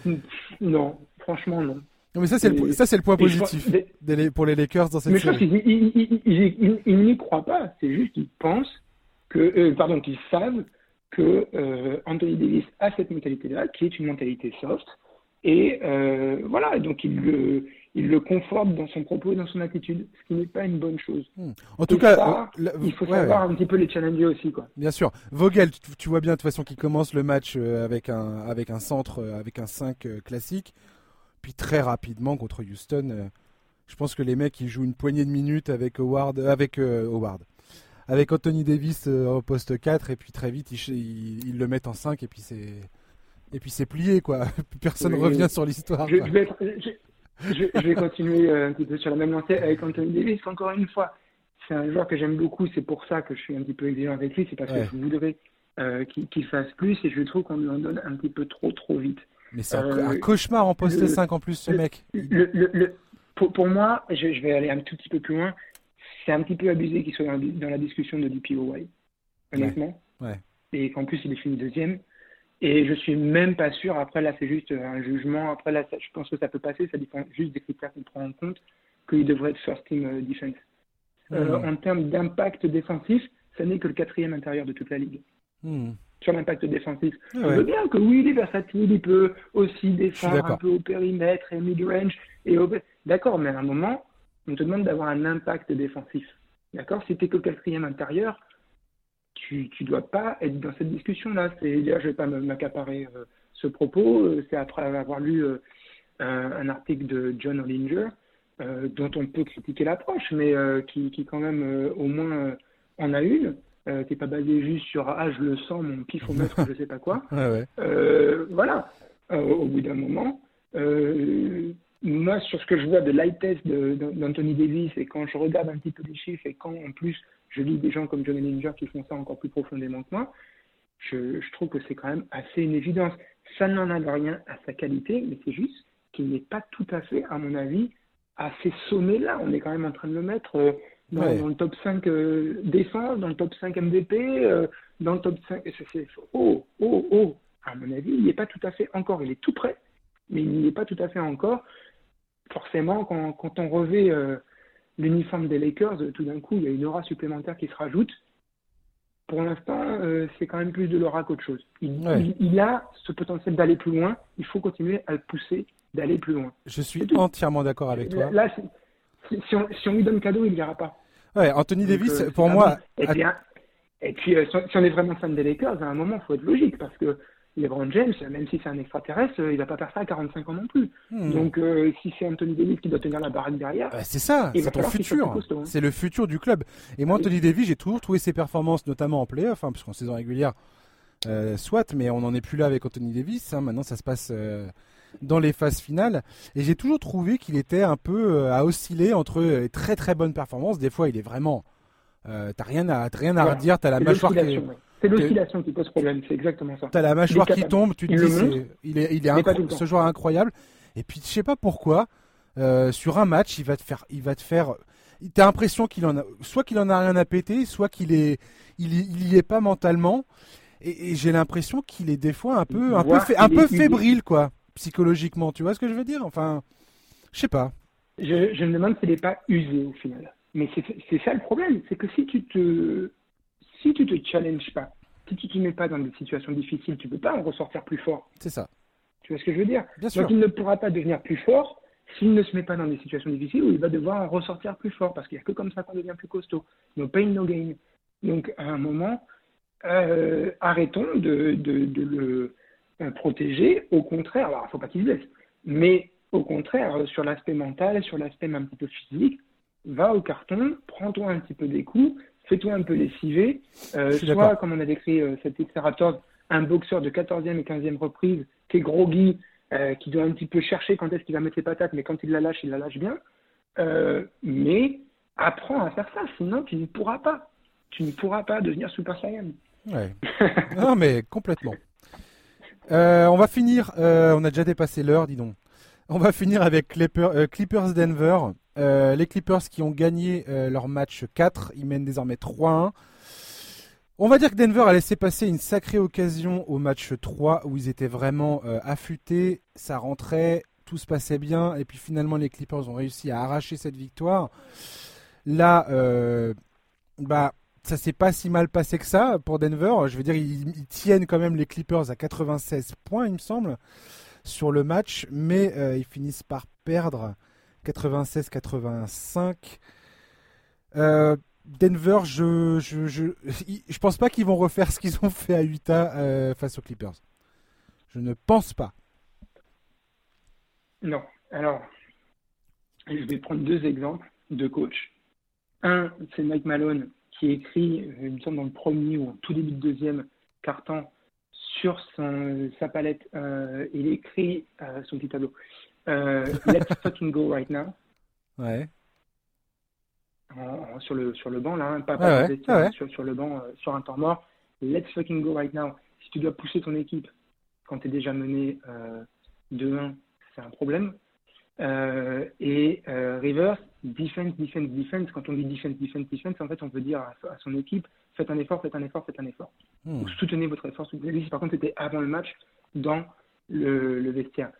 non, franchement, non. Non, mais ça, c'est le, ça, c'est le point positif pour les Lakers dans cette mais série. Mais je pense qu'ils n'y croient pas. C'est juste qu'ils pensent que, euh, pardon, qu'ils savent que euh, Anthony Davis a cette mentalité-là, qui est une mentalité soft. Et euh, voilà, donc ils le, il le conforte dans son propos et dans son attitude, ce qui n'est pas une bonne chose. Hmm. En tout cas, il faut savoir un petit peu les challenger aussi. Quoi. Bien sûr. Vogel, tu, vois bien de toute façon qu'il commence le match avec un, avec un centre, avec un 5 euh, classique. Puis très rapidement contre Houston, je pense que les mecs ils jouent une poignée de minutes avec Howard, avec Howard, avec Anthony Davis au poste 4 et puis très vite ils, ils, le mettent en 5 et puis c'est et puis c'est plié quoi. [LAUGHS] Personne ne revient sur l'histoire. Je, je, vais continuer euh, un petit peu sur la même lancée avec Anthony Davis. Encore une fois, c'est un joueur que j'aime beaucoup. C'est pour ça que je suis un petit peu exigeant avec lui. C'est parce que je voudrais euh, qu'il fasse plus et je trouve qu'on lui en donne un petit peu trop, trop vite. Mais c'est un, euh, cauchemar en poste 5 en plus, ce mec. Le, pour, pour, moi, je, je, vais aller un tout petit peu plus loin. C'est un petit peu abusé qu'il soit dans, la discussion de DPOY, honnêtement. Ouais. Et qu'en plus, il est fini deuxième. Et je suis même pas sûr, après là c'est juste un jugement, après là je pense que ça peut passer, ça dépend juste des critères qu'on prend en compte, qu'il devrait être first team euh, defense. Euh, hmm. En termes d'impact défensif, ça n'est que le quatrième intérieur de toute la ligue. Hmm. Sur l'impact défensif. Ah je veux bien que oui, il est versatile, il peut aussi défendre un peu au périmètre et mid-range. Et D'accord, mais à un moment, on te demande d'avoir un impact défensif. D'accord Si tu que quatrième intérieur, tu ne dois pas être dans cette discussion-là. C'est dire, je vais pas m'accaparer euh, ce propos. Euh, c'est après avoir lu euh, un, article de John Ollinger, dont on peut critiquer l'approche, mais qui, qui, quand même au moins en a une, qui n'est pas basée juste sur ah je le sens, mon pifomètre, [LAUGHS] je sais pas quoi. voilà. au bout d'un moment, moi, sur ce que je vois de light test d'Anthony Davis, et quand je regarde un petit peu des chiffres, et quand en plus je lis des gens comme John Ellinger qui font ça encore plus profondément que moi, je, trouve que c'est quand même assez une évidence. Ça n'en a rien à sa qualité, mais c'est juste qu'il n'est pas tout à fait, à mon avis, à ces sommets-là. On est quand même en train de le mettre euh, dans, le top 5 euh, défense, dans le top 5 MVP, euh, dans le top 5. C'est, oh, oh, oh. À mon avis, il n'y est pas tout à fait encore. Il est tout prêt, mais il n'y est pas tout à fait encore. Forcément, quand, quand on revêt l'uniforme des Lakers, tout d'un coup, il y a une aura supplémentaire qui se rajoute. Pour l'instant, euh, c'est quand même plus de l'aura qu'autre chose. Il, a ce potentiel d'aller plus loin. Il faut continuer à le pousser d'aller plus loin. Je suis entièrement d'accord avec toi. Là, si, on, lui donne cadeau, il n'ira pas. Ouais, Anthony Davis, euh, pour moi. Et puis, et puis euh, si on est vraiment fan des Lakers, à un moment, il faut être logique parce que LeBron James, même si c'est un extraterrestre, il va pas faire ça à 45 ans non plus. Hmm. Donc, euh, si c'est Anthony Davis qui doit tenir la baraque derrière, bah, c'est ça, c'est ton futur. Hein. C'est le futur du club. Et moi, Anthony Davis, j'ai toujours trouvé ses performances, notamment en playoff, hein, parce qu'en saison régulière, euh, soit, mais on n'en est plus là avec Anthony Davis. Hein. maintenant, ça se passe euh, dans les phases finales. Et j'ai toujours trouvé qu'il était un peu à osciller entre les très très bonnes performances. Des fois, il est vraiment. t'as rien à, rien à redire, t'as la mâchoire qui c'est l'oscillation qui pose problème, c'est exactement ça. T'as la mâchoire qui tombe, tu te dis, il est, il est ce joueur incroyable. Et puis, je sais pas pourquoi, euh, sur un match, il va te faire, il va te faire, t'as l'impression qu'il en a, soit qu'il en a rien à péter, soit qu'il est, il, il y est pas mentalement. Et, j'ai l'impression qu'il est des fois un peu, un peu, un peu fébrile, quoi, psychologiquement. Tu vois ce que je veux dire? Enfin, je sais pas. Je, je me demande s'il n'est pas usé au final. Mais c'est ça le problème, c'est que si tu te si tu te challenges pas, si tu te mets pas dans des situations difficiles, tu peux pas en ressortir plus fort. C'est ça. Tu vois ce que je veux dire? Bien Donc il ne pourra pas devenir plus fort s'il ne se met pas dans des situations difficiles où il va devoir en ressortir plus fort parce qu'il n'y a que comme ça qu'on devient plus costaud. No pain, no gain. Donc à un moment, euh, arrêtons de, le euh, protéger. Au contraire, alors il ne faut pas qu'il se blesse, mais au contraire, sur l'aspect mental, sur l'aspect un petit peu physique, va au carton, prends-toi un petit peu des coups, fais-toi un peu lessiver. Euh, soit, comme on a décrit euh, cet X-Raptor, un boxeur de 14e et 15e reprise qui est groggy, euh, qui doit un petit peu chercher quand est-ce qu'il va mettre les patates, mais quand il la lâche, il la lâche bien. Euh, mais apprends à faire ça, sinon tu ne pourras pas. Tu ne pourras pas devenir Super Saiyan. Ouais. [LAUGHS] non, mais complètement. On va finir, on a déjà dépassé l'heure, dis donc. On va finir avec Clippers Denver. Euh, les Clippers qui ont gagné euh, leur match 4, ils mènent désormais 3-1. On va dire que Denver a laissé passer une sacrée occasion au match 3 où ils étaient vraiment euh, affûtés, ça rentrait, tout se passait bien et puis finalement les Clippers ont réussi à arracher cette victoire. Là, bah ça s'est pas si mal passé que ça pour Denver. Je veux dire, ils, tiennent quand même les Clippers à 96 points, il me semble, sur le match, mais ils finissent par perdre 96-85. Euh, Denver, je, je pense pas qu'ils vont refaire ce qu'ils ont fait à Utah euh, face aux Clippers. Je ne pense pas. Non. Alors, je vais prendre deux exemples de coach. Un, c'est Mike Malone qui écrit, il me semble dans le premier ou tout début de deuxième carton, sur son, sa palette, euh, il écrit euh, son petit tableau. Euh, Let's fucking go right now. Ouais. sur, le, sur le banc, là, hein, pas, Sur, sur, le banc, sur un temps mort. Let's fucking go right now. Si tu dois pousser ton équipe quand tu es déjà mené 2-1, c'est un problème. et Rivers, defense, defense, defense. Quand on dit defense, defense, defense, en fait, on veut dire à, son équipe faites un effort, faites un effort, faites un effort. Hmm. Ou soutenez votre effort. Soutenez par contre, c'était avant le match dans le, vestiaire.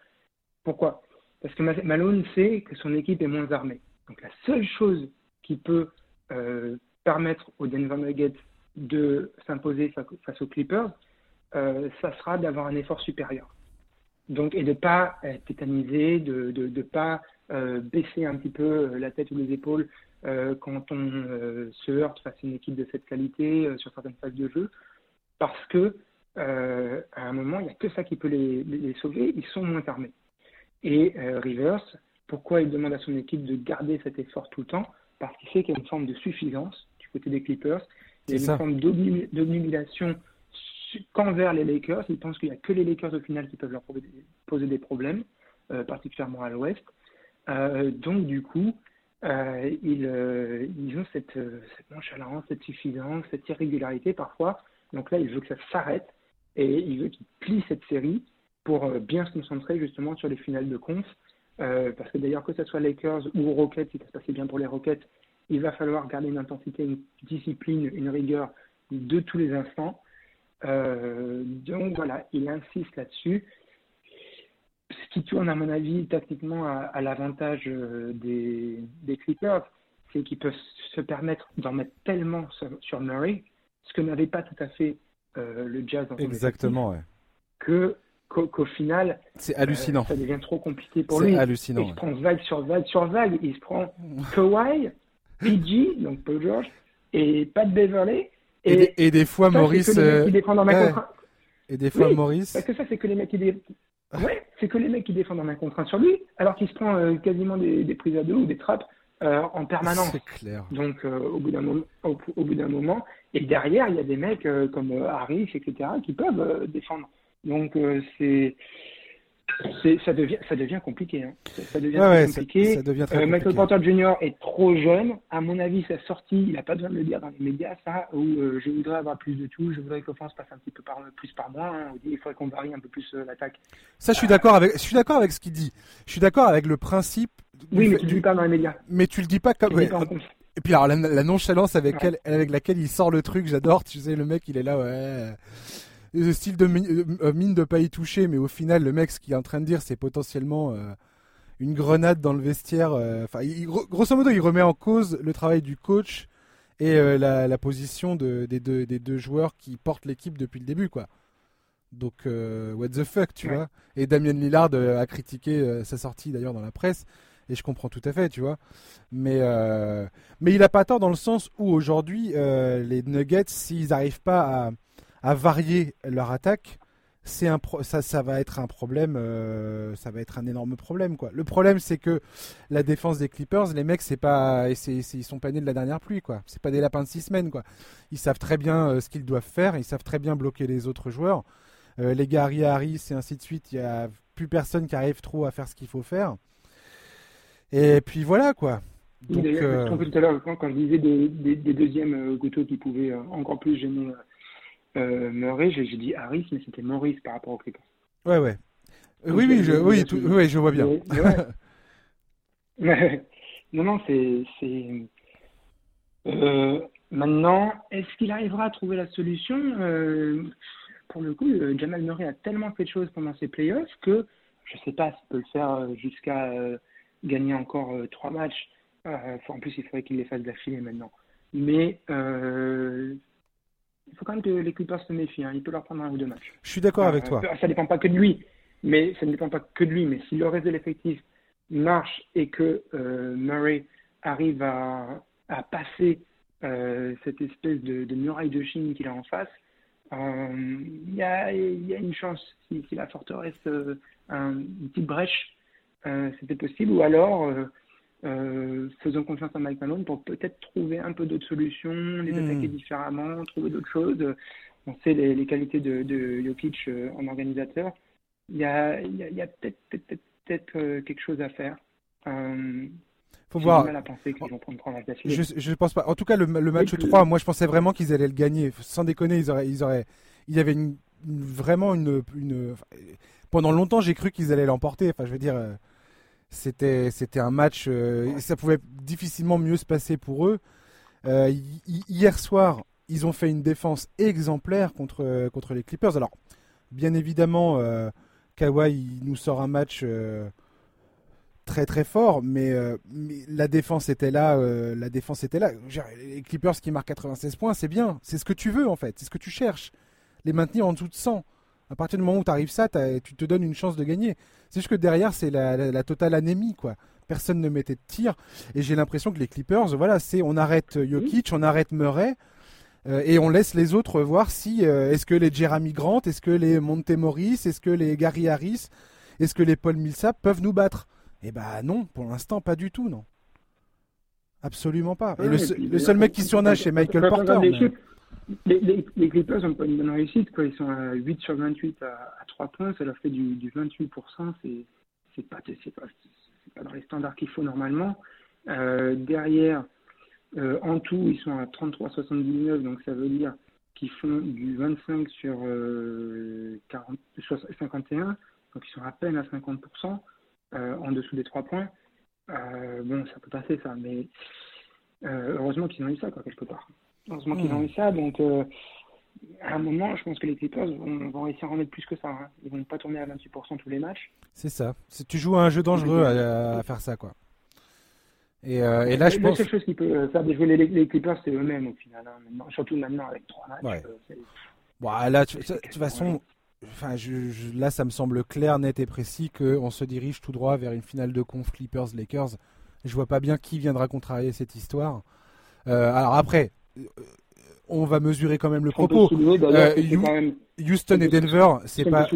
Pourquoi? Parce que Malone sait que son équipe est moins armée. Donc la seule chose qui peut euh, permettre aux Denver Nuggets de s'imposer face aux Clippers, euh, ça sera d'avoir un effort supérieur. Donc, et de ne pas être tétanisé, de ne pas euh, baisser un petit peu euh, la tête ou les épaules euh, quand on se heurte face à une équipe de cette qualité sur certaines phases de jeu, parce que à un moment, il n'y a que ça qui peut les, les, sauver, ils sont moins armés. Et Rivers, pourquoi il demande à son équipe de garder cet effort tout le temps? Parce qu'il sait qu'il y a une forme de suffisance du côté des Clippers, il y a une forme d'obnubilation qu'envers les Lakers. Il pense qu'il n'y a que les Lakers au final qui peuvent leur poser des problèmes, particulièrement à l'ouest. Euh, donc, du coup, euh, ils, euh, ils, ont cette, cette, nonchalance, cette suffisance, cette irrégularité parfois. Donc là, il veut que ça s'arrête et il veut qu'il plie cette série pour bien se concentrer justement sur les finales de conf. parce que d'ailleurs, que ce soit Lakers ou Rockets, si ça se passait bien pour les Rockets, il va falloir garder une intensité, une discipline, une rigueur de tous les instants. donc voilà, il insiste là-dessus ce qui tourne, à mon avis, tactiquement à, l'avantage euh, des, des Clippers, c'est qu'ils peuvent se permettre d'en mettre tellement sur, Murray, ce que n'avait pas tout à fait euh, le Jazz dans Exactement, ouais. Que qu'au final, c'est hallucinant. Euh, ça devient trop compliqué pour lui. C'est hallucinant. Il se prend vague sur vague sur vague. Il se prend Kawhi, PG, donc Paul George, et Pat Beverley. Et, et, des, fois, Maurice. Et des fois, Maurice. Parce que ça, c'est que les mecs qui, Ouais, c'est que les mecs qui défendent en un contre sur lui, alors qu'il se prend euh, quasiment des, prises à deux ou des trappes euh, en permanence. C'est clair. Donc, euh, au bout d'un moment, au, bout d'un moment, et derrière, il y a des mecs comme Harris, etc., qui peuvent défendre. Donc, c'est ça devient, ça devient compliqué. Hein. Ça, devient compliqué. Euh, Michael Porter Jr. est trop jeune. À mon avis, sa sortie, il n'a pas besoin de le dire dans les médias, ça, où euh, je voudrais avoir plus de tout, je voudrais que passe un petit peu par, plus par moi. Hein. Il faudrait qu'on varie un peu plus euh, l'attaque. Ça, je suis d'accord avec, je suis d'accord avec ce qu'il dit. Je suis d'accord avec le principe. Oui, mais tu le dis pas dans les médias. Mais tu le dis pas comme. Et puis alors la, nonchalance avec, elle, avec laquelle il sort le truc, j'adore. Tu sais, le mec, il est là, ouais le style de euh, mine de pas y toucher, mais au final, le mec, ce qu'il est en train de dire, c'est potentiellement euh, une grenade dans le vestiaire. Euh, enfin, grosso modo, il remet en cause le travail du coach et la, position des, deux, des deux joueurs qui portent l'équipe depuis le début, quoi. Donc, what the fuck, tu vois. Et Damien Lillard a critiqué sa sortie d'ailleurs dans la presse. Et je comprends tout à fait, tu vois. Mais, mais il a pas tort dans le sens où aujourd'hui, les Nuggets, s'ils n'arrivent pas à, à varier leur attaque, c'est un ça, ça va être un problème, euh, ça va être un énorme problème quoi. Le problème c'est que la défense des Clippers, les mecs c'est pas, c'est, ils sont pas nés de la dernière pluie quoi. C'est pas des lapins de six semaines quoi. Ils savent très bien euh, ce qu'ils doivent faire, ils savent très bien bloquer les autres joueurs. Euh, les Gary Harris et ainsi de suite, il y a plus personne qui arrive trop à faire ce qu'il faut faire. Et puis voilà quoi. Donc, je tout à l'heure quand, je disais des, des, deuxièmes gouttes qui pouvaient encore plus gêner euh, Murray, j'ai dit Harris, mais c'était Maurice par rapport aux Clippers. Ouais, ouais. Euh, oui, oui, je, oui, oui, je vois bien. [LAUGHS] [LAUGHS] non, non, c'est. Euh, maintenant, est-ce qu'il arrivera à trouver la solution euh, Pour le coup, euh, Jamal Murray a tellement fait de choses pendant ses playoffs que je ne sais pas s'il peut le faire jusqu'à gagner encore trois matchs. en plus, il faudrait qu'il les fasse d'affilée maintenant. Mais il faut quand même que les Clippers se méfient. Hein. Il peut leur prendre un ou deux matchs. Je suis d'accord avec toi. Ça dépend pas que de lui, mais ça ne dépend pas que de lui. Mais si le reste de l'effectif marche et que Murray arrive à, à passer cette espèce de, de, muraille de Chine qu'il a en face, il y a, y, a, une chance si, si la forteresse un, une petite brèche, c'était possible. Ou alors euh, faisons confiance à Mike Malone pour peut-être trouver un peu d'autres solutions, les hmm. attaquer différemment, trouver d'autres choses. On sait les, les qualités de, de, Jokic euh, en organisateur. Il y a, il y a, peut-être peut peut peut euh, quelque chose à faire. Euh, faut voir. Mal à penser vont prendre la je, je pense pas. En tout cas, le, le match 3, moi je pensais vraiment qu'ils allaient le gagner. Sans déconner, ils auraient, ils auraient, il y avait une, vraiment une, une, pendant longtemps j'ai cru qu'ils allaient l'emporter. Enfin, je veux dire, c'était, c'était un match, euh, ça pouvait difficilement mieux se passer pour eux. Euh, hier soir, ils ont fait une défense exemplaire contre, contre les Clippers. Alors, bien évidemment, euh, Kawhi nous sort un match très très fort, mais, la défense était là. la défense était là. Les Clippers qui marquent 96 points, c'est bien. C'est ce que tu veux en fait. C'est ce que tu cherches. Les maintenir en dessous de 100. À partir du moment où tu arrives ça, tu te donnes une chance de gagner. C'est juste que derrière, c'est la, totale anémie, quoi. Personne ne mettait de tir. Et j'ai l'impression que les Clippers, voilà, c'est on arrête Jokic, on arrête Murray. Euh, et on laisse les autres voir si euh, est-ce que les Jeremy Grant, est-ce que les Monte Morris, est-ce que les Gary Harris, est-ce que les Paul Millsap peuvent nous battre? Eh ben non, pour l'instant pas du tout, non. Absolument pas. et le, seul mec qui surnage, c'est Michael Porter les, les, Clippers n'ont pas une bonne réussite. Quoi. Ils sont à 8 sur 28 à, 3 points. Ça leur fait du, du 28%. C'est, c'est, pas, dans les standards qu'il faut normalement. Euh, derrière, euh, en tout, ils sont à 33,79. Donc ça veut dire qu'ils font du 25 sur 40, euh, 51. Donc ils sont à peine à 50% en dessous des 3 points. bon, ça peut passer ça. Mais heureusement qu'ils ont eu ça, quoi, quelque part. Heureusement qu'ils ont eu ça. Donc, euh, à un moment, je pense que les Clippers vont, vont réussir à en mettre plus que ça. Hein. Ils vont pas tourner à 28% tous les matchs. C'est ça. Tu joues à un jeu dangereux à, faire ça, quoi. Et, euh, et là, je pense. La seule chose qui peut faire déjouer les, les Clippers, c'est eux-mêmes au final. Hein. Surtout maintenant avec trois matchs. Euh, bon, là, de toute façon, enfin, je, là, ça me semble clair, net et précis qu'on se dirige tout droit vers une finale de conf Clippers-Lakers. Je vois pas bien qui viendra contrarier cette histoire. alors après, on va mesurer quand même le propos. Euh, Houston et Denver, c'est pas.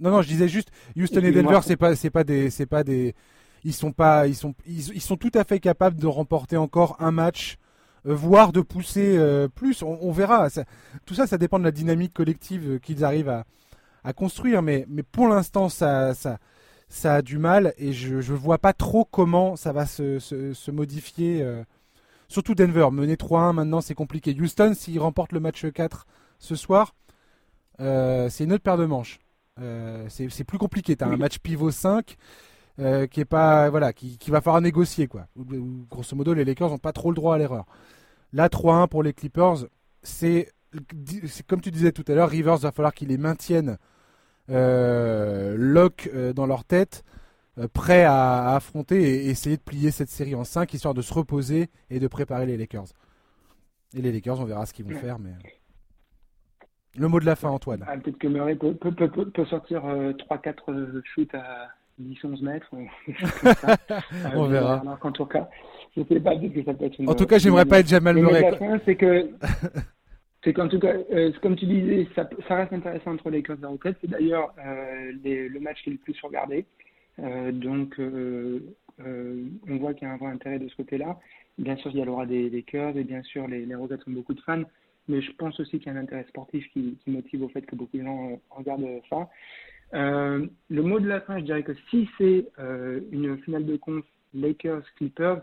Non, non, je disais juste Houston et Denver, c'est pas, c'est pas des, c'est pas des, ils sont pas, ils sont, ils, sont tout à fait capables de remporter encore un match, euh, voire de pousser euh, plus. On, verra. tout ça, ça dépend de la dynamique collective qu'ils arrivent à, à, construire. Mais, mais pour l'instant, ça, ça, ça a du mal et je, ne vois pas trop comment ça va se, se, modifier. Surtout Denver, mener 3-1 maintenant c'est compliqué. Houston, s'il remporte le match 4 ce soir, euh, c'est une autre paire de manches. Euh, c'est plus compliqué. Tu as un match pivot 5 euh, qui est pas voilà qui, va falloir négocier quoi. grosso modo, les Lakers n'ont pas trop le droit à l'erreur. Là, 3-1 pour les Clippers, c'est comme tu disais tout à l'heure, Rivers va falloir qu'il les maintienne lock dans leur tête prêt à, affronter et essayer de plier cette série en 5 histoire de se reposer et de préparer les Lakers. Et les Lakers, on verra ce qu'ils vont faire, mais. Le mot de la fin, Antoine. Ah, peut-être que Murray peut, sortir 3-4 euh, euh, shoots à 10-11 mètres. [LAUGHS] [LAUGHS] on verra. En tout cas, je sais pas que ça peut être En tout cas, j'aimerais pas être Jamal Murray. c'est que. [LAUGHS] C'est qu'en tout cas, comme tu disais, ça, reste intéressant entre les Lakers et Rockets. C'est d'ailleurs le match qui est le plus regardé. Euh, donc, euh, euh, on voit qu'il y a un vrai intérêt de ce côté-là. Bien sûr, il y aura des, des cœurs et bien sûr, les, les ont beaucoup de fans. Mais je pense aussi qu'il y a un intérêt sportif qui, qui, motive au fait que beaucoup de gens regardent ça. Euh, le mot de la fin, je dirais que si c'est euh, une finale de conf Lakers-Clippers,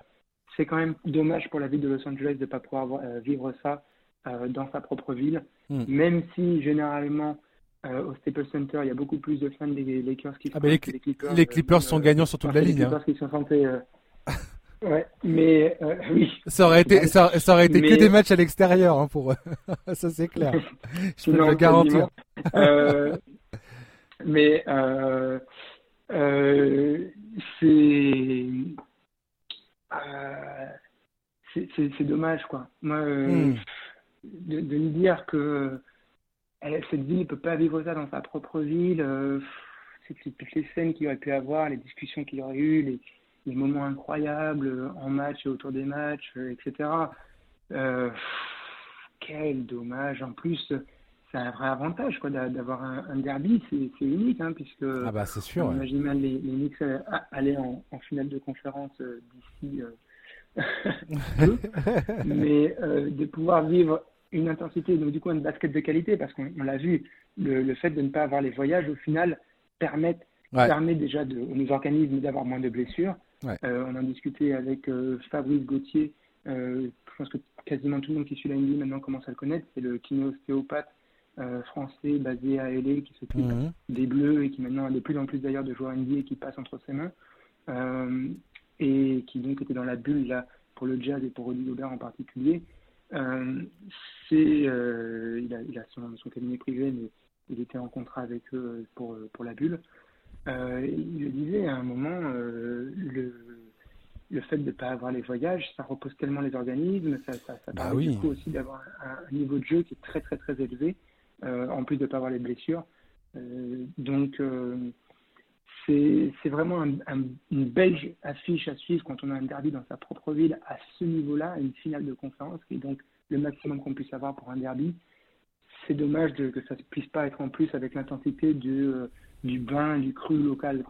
c'est quand même dommage pour la ville de Los Angeles de ne pas pouvoir vivre ça dans sa propre ville. Hmm. Même si généralement euh, au Staples Center, il y a beaucoup plus de fans des Lakers qui ah les, Clippers. Les Clippers sont euh, gagnants sur toute la ligne. Les Clippers hein. qui sont santés, euh, [LAUGHS] ouais, mais [LAUGHS] oui. Ça aurait été, ça, aurait été que des matchs à l'extérieur hein, pour eux. [LAUGHS] ça c'est clair. Je peux le garantir. mais c'est c'est dommage quoi. Moi, hmm. de, de, me dire que cette ville ne peut pas vivre ça dans sa propre ville. Euh, toutes les scènes qu'il aurait pu avoir, les discussions qu'il aurait eues, les, les, moments incroyables en match et autour des matchs, etc. quel dommage. En plus, c'est un vrai avantage quoi d'avoir un, derby, c'est unique, hein, puisque ah bah, c'est sûr, imagine mal les, les Knicks aller en, en, finale de conférence d'ici [LAUGHS] [LAUGHS] mais euh, de pouvoir vivre une intensité, donc du coup un basket de qualité, parce qu'on l'a vu, le, le, fait de ne pas avoir les voyages, au final, permet, permet déjà de, aux organismes d'avoir moins de blessures. Euh, on en discutait avec euh, Fabrice Gauthier, je pense que quasiment tout le monde qui suit la NBA maintenant commence à le connaître, c'est le kinéostéopathe français basé à LA qui s'occupe mhm. des Bleus et qui maintenant a de plus en plus d'ailleurs de joueurs NBA qui passent entre ses mains et qui donc était dans la bulle là pour le jazz et pour Rudy Gobert en particulier. Euh, c'est, euh, il a, il a son, son, cabinet privé, mais il était en contrat avec eux pour, pour la bulle. Euh, il le disait à un moment, le, le fait de ne pas avoir les voyages, ça repose tellement les organismes, ça, ça, ça bah permet du coup aussi d'avoir un, niveau de jeu qui est très très très élevé, en plus de ne pas avoir les blessures. donc c'est vraiment une belle affiche à suivre quand on a un derby dans sa propre ville à ce niveau-là, une finale de conférence, qui est donc le maximum qu'on puisse avoir pour un derby. C'est dommage que ça ne puisse pas être en plus avec l'intensité du, euh, du bain, du cru local.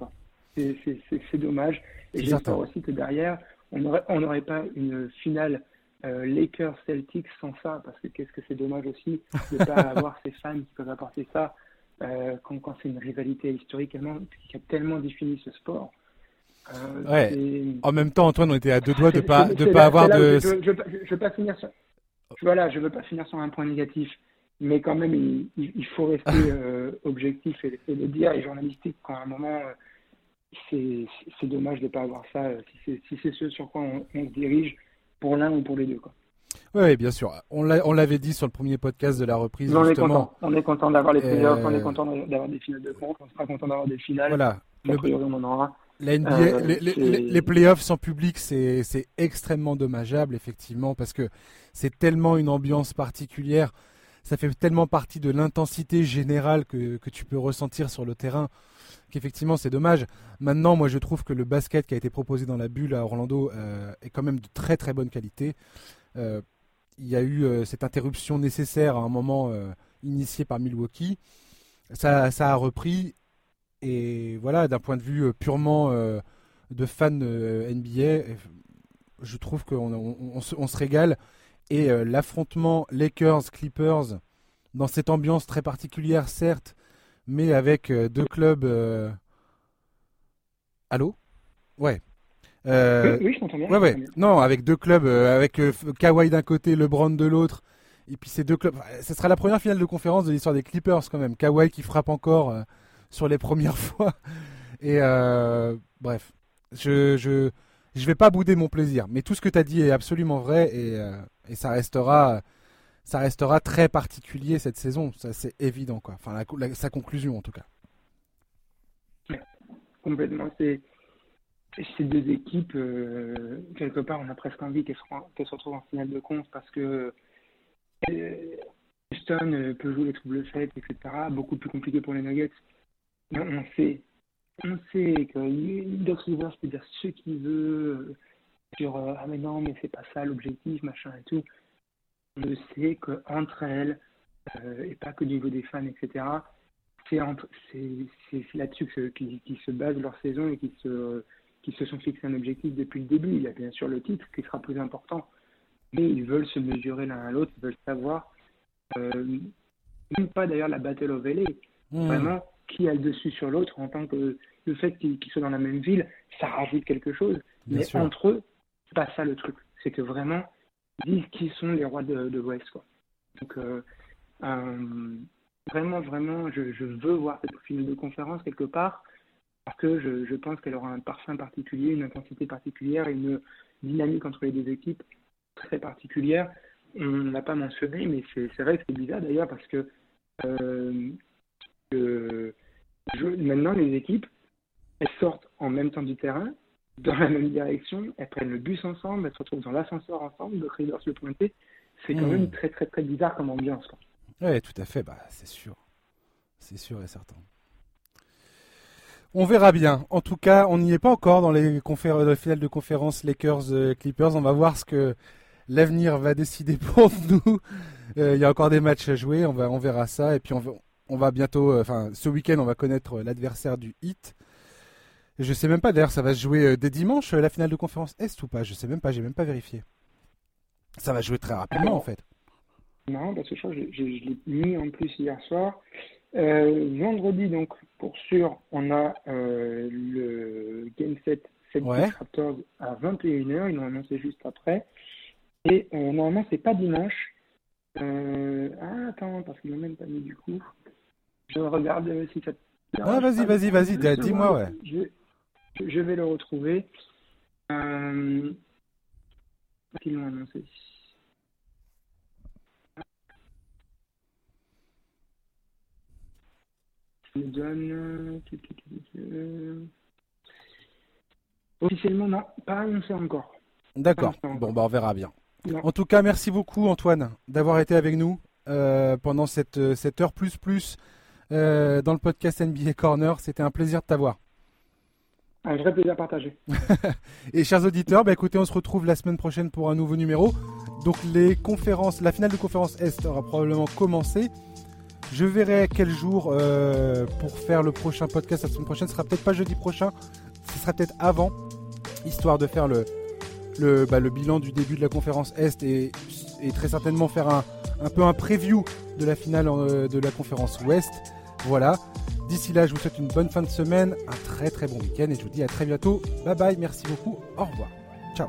C'est dommage. Et j'espère aussi que derrière, on n'aurait on pas une finale euh, Lakers-Celtics sans ça, parce que qu'est-ce que c'est dommage aussi de ne pas [LAUGHS] avoir ces fans qui peuvent apporter ça quand, quand c'est une rivalité historique qui a tellement défini ce sport. Euh, ouais. En même temps, Antoine, on était à deux doigts de [LAUGHS] pas de pas avoir de. Je, je, je, veux pas finir sur. Voilà, je veux pas finir sur un point négatif, mais quand même, il, il faut rester [LAUGHS] euh, objectif et, le dire et journalistique quand à un moment. c'est dommage de ne pas avoir ça si c'est ce sur quoi on, on se dirige pour l'un ou pour les deux. Quoi. Oui, bien sûr. On l'avait dit sur le premier podcast de la reprise. On est content. On est content d'avoir les playoffs, on est content d'avoir des finales de compte, on sera content d'avoir des finales. Voilà. Le... on en aura. La NBA, euh, les, les, les, playoffs sans public, c'est extrêmement dommageable, effectivement, parce que c'est tellement une ambiance particulière. Ça fait tellement partie de l'intensité générale que, que, tu peux ressentir sur le terrain qu'effectivement c'est dommage. Maintenant, moi je trouve que le basket qui a été proposé dans la bulle à Orlando euh, est quand même de très très bonne qualité. Euh, il y a eu euh, cette interruption nécessaire à un moment euh, initié par Milwaukee. Ça, a repris. Et voilà, d'un point de vue purement de fan NBA, je trouve qu'on on, se, régale. Et l'affrontement Lakers-Clippers, dans cette ambiance très particulière, certes, mais avec deux clubs. Allô? Ouais, euh, oui, je t'entends bien. Ouais, ouais. Non, avec deux clubs, euh, avec euh, Kawhi d'un côté, LeBron de l'autre. Et puis ces deux clubs. Ce sera la première finale de conférence de l'histoire des Clippers quand même. Kawhi qui frappe encore sur les premières [LAUGHS] fois. Et bref, je, je je vais pas bouder mon plaisir. Mais tout ce que tu as dit est absolument vrai et, et ça restera ça restera très particulier cette saison. Ça c'est évident quoi. Enfin sa conclusion en tout cas. Complètement. C'est ces deux équipes, euh, quelque part, on a presque envie qu'elles se, retrouvent en finale de compte parce que euh, Houston euh, peut jouer les troubles faits, etc. Beaucoup plus compliqué pour les Nuggets. On sait, on sait que Doc Rivers peut dire ce qu'il veut sur ah mais non mais c'est pas ça l'objectif machin et tout. On sait qu'entre elles et pas que du niveau des fans etc. C'est là-dessus qui, qui se base leur saison et qui se qui se sont fixés un objectif depuis le début. Il y a bien sûr le titre qui sera plus important, mais ils veulent se mesurer l'un à l'autre, ils veulent savoir, euh, même pas d'ailleurs la Battle of LA, hmm. vraiment qui a le dessus sur l'autre en tant que le fait qu'ils soient dans la même ville, ça rajoute quelque chose. mais entre eux, c'est pas ça le truc. C'est que vraiment, ils disent qui sont les rois de, de l'Ouest. Donc, euh, euh, vraiment, vraiment, je, je, veux voir cette finale de conférence quelque part parce que je, je pense qu'elle aura un parfum particulier, une intensité particulière et une dynamique entre les deux équipes très particulière. On ne l'a pas mentionné, mais c'est vrai que c'est bizarre d'ailleurs parce que euh, maintenant les équipes, elles sortent en même temps du terrain, dans la même direction, elles prennent le bus ensemble, elles se retrouvent dans l'ascenseur ensemble, de Raiders le pointer. C'est quand hmm. même très très très bizarre comme ambiance. Oui, tout à fait, bah, c'est sûr. C'est sûr et certain. On verra bien. En tout cas, on n'y est pas encore dans les, finales de conférence Lakers-Clippers. On va voir ce que l'avenir va décider pour [LAUGHS] nous. Euh, il y a encore des matchs à jouer. On, va, on verra ça. Et puis on va, bientôt, euh, enfin, ce week-end, on va connaître l'adversaire du Heat. Je sais même pas d'ailleurs, ça va se jouer euh, dès dimanche la finale de conférence Est ou pas? Je sais même pas, j'ai même pas vérifié. Ça va jouer très rapidement en fait. Non, parce que je, l'ai mis en plus hier soir. Euh, vendredi, donc, pour sûr, on a euh, le Game 7 7 Raptors à 21h. Ils l'ont annoncé juste après. Et euh, normalement, c'est pas dimanche. ah, attends, parce qu'ils l'ont même pas mis du coup. Je regarde si ça. Ah, vas-y, vas-y, vas-y, dis-moi, ouais. Je, je, vais le retrouver. Euh, ils l'ont annoncé donne. Officiellement, non, pas annoncé encore. D'accord. Bon, bah, on verra bien. En tout cas, merci beaucoup, Antoine, d'avoir été avec nous euh, pendant cette, cette, heure plus plus euh, dans le podcast NBA Corner. C'était un plaisir de t'avoir. Un vrai plaisir partagé. [LAUGHS] Et chers auditeurs, bah, écoutez, on se retrouve la semaine prochaine pour un nouveau numéro. Donc les conférences, la finale de conférence Est aura probablement commencé. Je verrai quel jour euh, pour faire le prochain podcast la semaine prochaine. Ce sera peut-être pas jeudi prochain, ce sera peut-être avant, histoire de faire le, le, bah, bilan du début de la conférence Est et, très certainement faire un, un, peu un preview de la finale euh, de la conférence Ouest. Voilà. D'ici là, je vous souhaite une bonne fin de semaine, un très très bon week-end et je vous dis à très bientôt. Bye bye, merci beaucoup, au revoir. Ciao.